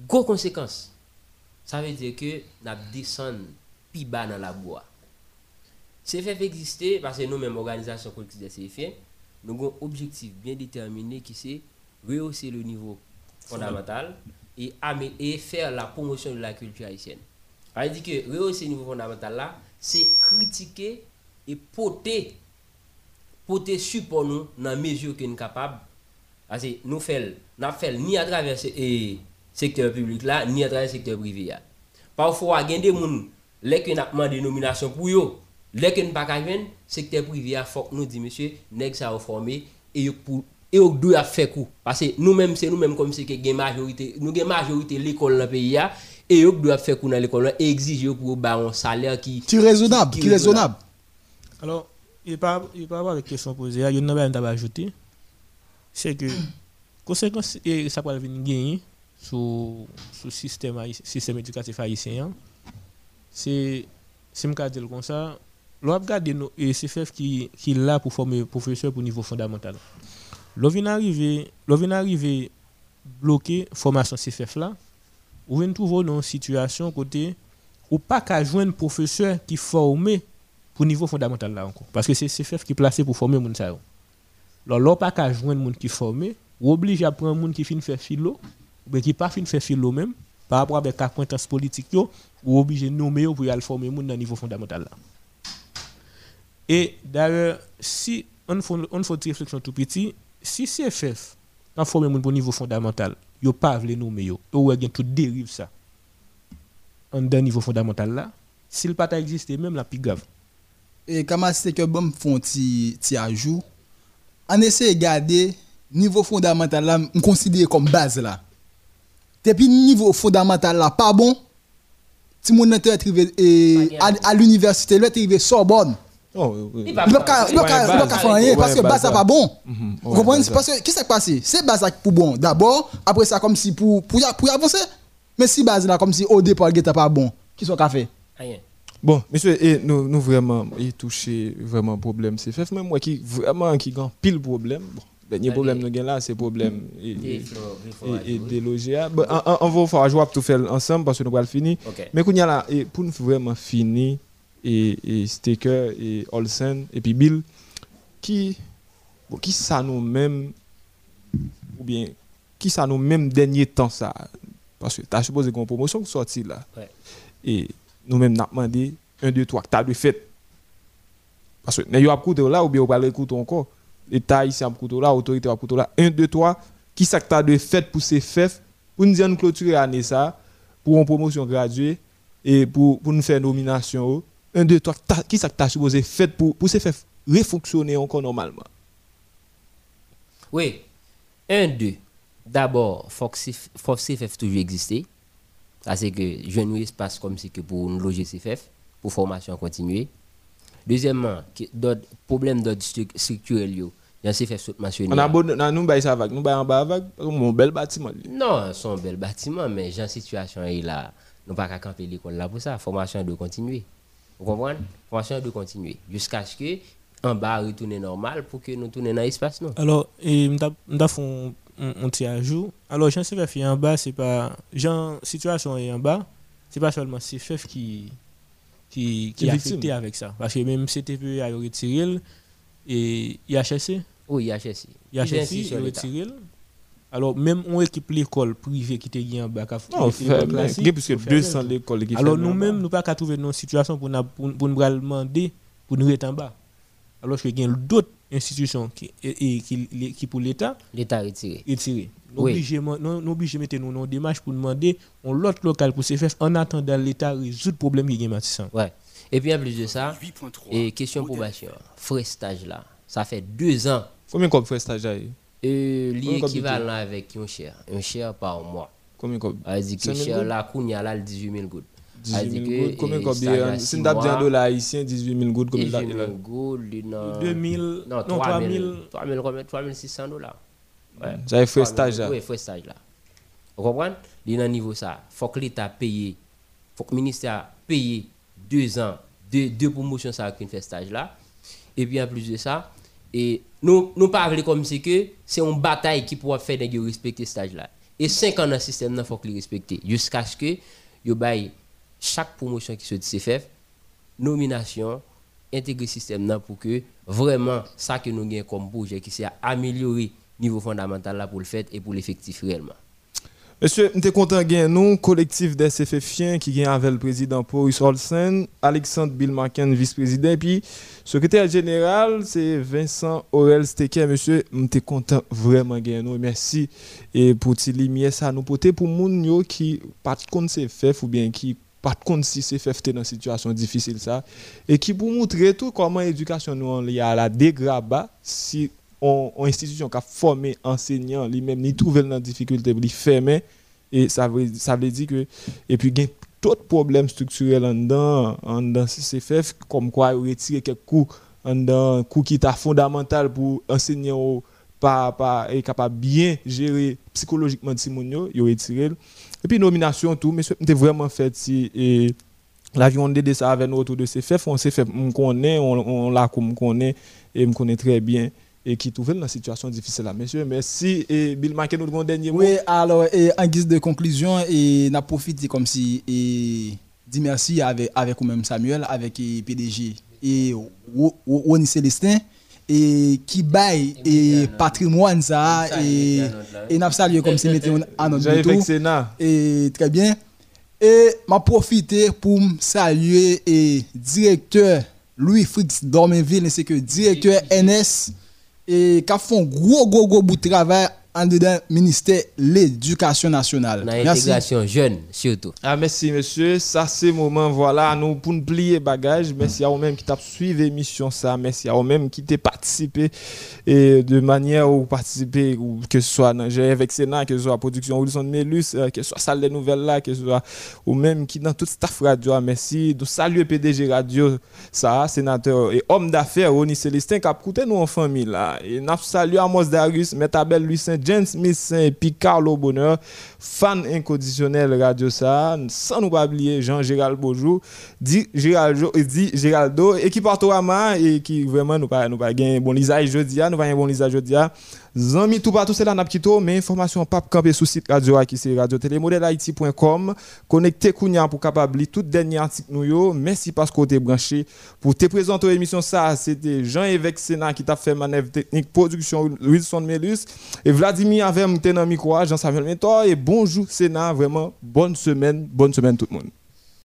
gros conséquences. ça veut dire que nous descendons plus bas dans la bois. C'est fait exister parce que nous-mêmes, organisation collective des CFA, nous avons un objectif bien déterminé qui c'est rehausser le niveau fondamental et, et faire la promotion de la culture haïtienne. Ça veut dire que rehausser le niveau fondamental là, c'est critiquer et porter, porter support nous dans la mesure que nous sommes capables. Parce que nous faisons nous fait ni à travers eh, secteur public là, ni à travers le secteur privé. là. Parfois, il y a des gens qui ont demandé des nominations pour eux. Les qui n'ont pas le secteur privé, il faut que nous disions, monsieur, nèg ça a formé et yo pour et on doit faire coup parce que nous-mêmes c'est nous-mêmes comme si que une majorité nous une majorité l'école dans le pays là, et yo doit faire coup dans l'école là, et exiger pour ba un salaire qui Qui raisonnable, qui raisonnable. Alors, il pas il pas avoir la question posée, il y a une nouvelle à ajouter. C'est que conséquence et ça va venir gagner sur sur système système éducatif haïtien. C'est c'est me dire comme ça, l'on regarde nos et CFF qui qui est là pour former professeurs pour niveau fondamental. L'on vient arriver, l'on arriver bloquer formation CFF là, ou vient trouver dans une situation côté ou pas qu'à joindre professeur qui formé pour niveau fondamental là encore parce que c'est CFF qui est placé pour former moun Alors là pas qu'à joindre moun qui formé, ou obligé à prendre moun qui fin faire philo ou qui pas fin faire philo même par rapport avec acquaintance politique yo ou obligé nommer pour y former moun dans niveau fondamental. Et d'ailleurs, si on fait une réflexion tout petit, si CFF a formé moun pour niveau fondamental, yo pas vle nommer yo, ou gen tout dérive ça. En d'un niveau fondamental là, s'il pas existé même la plus grave. Et comme c'est que bon font ti ajout, on essaie de garder niveau fondamental là, on considère comme base là. Depuis niveau fondamental là pas bon, si mon était arrivé à, l'université, arrivé Sorbonne. Oh. Il ne peut pas il il peut pas faire rien parce que base ça pas bon. Mhm. Que qu'est-ce qui s'est passé? C'est base pour bon. D'abord, après ça comme si pour pour y a- pour y avancer. Mais si base là comme si au départ il était pas bon, qui sont qu'a fait? Rien. Bon, monsieur, et nous, nous vraiment y touché vraiment problème CFF, même moi qui vraiment qui gagne pile problème. Bon, dernier problème nous gagne là, c'est problème et, bon, on, va faire jouer tout faire ensemble parce que nous allons finir. Mais qu'on y a là, et pour nous vraiment finir, et, Staker et Olsen et puis Bill, qui, qui ça nous même, ou bien, qui ça nous même dernier temps ça, parce que tu as supposé qu'on promotion qui sorti là. Et nous-mêmes, nous avons demandé 1, 2, 3, tu as de fait. Parce que nous avons écouté là, ou bien on va l'écouter encore. L'État ici a écouté là, l'autorité a écouté là. 1, 2, 3, qui as de fait pour ces FEF, pour nous dire nous clôturer l'année ça, pour une promotion graduée, et pour, pour nous faire nomination. 1, 2, 3, qui as supposé fait pour, pour ces FEF refonctionner encore normalement? Oui. Un, deux. D'abord, que CFF toujours exister. Ça, c'est que je nous espace comme si que pour nous loger CFF, pour formation continuée. Deuxièmement, d'autres problèmes d'ordre stru- structurel, yo, il y a CFF mentionné. On a non, nous bail ça vague, nous bail en bas vague, mon bel bâtiment. lui. Non, son bel bâtiment, mais j'ai une situation est là. Nous pas qu'à camper l'école là pour ça. Formation doit continuer. Vous comprenez? Formation doit continuer. Jusqu'à ce que en bas retourne normal pour que nous tournions dans l'espace. Non? Alors, et m'ta font un un petit ajout. Alors, Jean CFF est en bas, c'est pas. Jean situation est en bas, c'est pas seulement CFF qui qui, qui est affecté avec ça. Parce que même CTP a retiré et IHSC. Oui, IHSC. IHSC a retiré. Alors, même on équipe l'école privée qui était en bas, qui a- Non, l'école plus que faut faire 200 même. l'écoles qui Alors, nous-mêmes, nous pas qu'à trouver une situation pour nous demander pour nous être en bas. Alors qu'il y a d'autres institutions qui, et, et qui, qui pour l'État, L'État retiré. retiré. Nous obligés de mettre nous dans une démarche pour demander un l'autre local pour CFF en attendant l'État résoudre le problème qui est Matissan. Ouais. Et puis en plus de ça, et question probation, frais stage là, ça fait deux ans. Combien comme frais stage là Euh, l'équivalent avec un cher, un cher par mois. Combien comme Ça veut dire que 5 000 cher gouttes? là, Kounia là, le 18 000 gouttes. Ça veut 18 dire 000 que, gouttes, combien comme stage à bien six Si nous avons mois, un dollar haïtien, 18 000 gouttes, combien 18 il 000 a gouttes, il n'a- 2000 non, non, 3 000, 3000. 3 000, combien? 3 600 dollars. Ouais. Ça fait 3 000 stage, là. Oui, frais stage là. Vous comprenez? Il est à niveau ça. faut que l'État paye, faut que le ministère paye deux ans, deux, deux promotions ça qui fait stage là. Et puis en plus de ça, et nous nous parlons comme si que c'est une bataille qui pourra faire de respecter ce stage là. Et 5 ans dans le système, il faut que les respecter. Jusqu'à ce que yo bail chaque promotion qui se CFF nomination intégrer système là pour que vraiment ça que nous gagnons comme projet qui c'est améliorer niveau fondamental là pour le fait et pour l'effectif réellement. Monsieur, nous sommes content de nous, collectif des CFFiens qui vient avec le président Boris Olsen, Alexandre Bilmaken, vice-président, et puis secrétaire général, c'est Vincent Aurel Steker. Monsieur, nous sommes content vraiment de nous. Merci et pour te lumière ça nous porter pour les qui pas contre CFF ou bien qui pas contre si CFF dans une situation difficile ça. Et qui pour montrer tout comment l'éducation nous liée à la dégraba si on, institution qui a formé enseignants lui-même ni trouvé dans difficulté pour fermer et ça veut ça veut dire que et puis il y a d'autres problèmes structurels en dedans en dedans CFF comme quoi retirer quelques cours en dedans cours qui est fondamental pour enseigner pas pas capable bien gérer psychologiquement Simonio yo retiré et puis nomination tout mais c'était vraiment fait si l'avion de ça avec nous autour de CFF on CFF on connaît on, on l'a comme connaît et me connaît très bien et qui dans une situation difficile là. Monsieur, merci. Et Bill Macken, nous dernier mot. Oui, alors, et en guise de conclusion, et n'a profité comme si, et dit merci avec, avec même Samuel, avec PDG et Woni Célestin, et qui baille et patrimoine ça, et, et n'a salué comme si mettait en notre tout. Et très bien. Et m'a profité pour saluer et directeur Louis Frix Dormenville, ainsi que directeur NS et qui font gros, gros, gros bout de travail en dedans ministère de l'éducation nationale. L'intégration jeune, surtout. Ah, merci, monsieur. Ça, c'est le moment, voilà, nous, pour nous plier bagage. Merci à vous-même qui t'a suivi l'émission, ça. Merci à vous-même qui t'a participé et de manière où participer, ou que ce soit dans avec Sénat, que ce soit production Wilson Melus, euh, que ce soit salle des nouvelles là, que ce soit ou même qui dans toute staff radio. Merci. De saluer PDG Radio, ça, sénateur et homme d'affaires, Ronnie Célestin, qui a nous en famille là. Et salué Amos Darius, Metabel Lucien James Smith et Carlo Bonheur, fan inconditionnel Radio ça, sans nous pas oublier Jean-Gérald Beaujou, dit Géraldo, dit Géraldo, et qui porte et qui vraiment nous pas nous pas gagner bon lisage jeudi, nous pas un bon lisage jeudi. Zami tout partout c'est là n'a mais information pas camper sur site radio qui c'est radio télé haïti.com connecté kounya pour capable tout dernier article merci parce que tu branché pour te présenter l'émission ça. C'était Jean-Évêque Sénat qui t'a fait manœuvre technique production Wilson Melus et Vladimir avec dans micro Jean-Samuel Mentor. Et bonjour Sénat vraiment bonne semaine bonne semaine tout le monde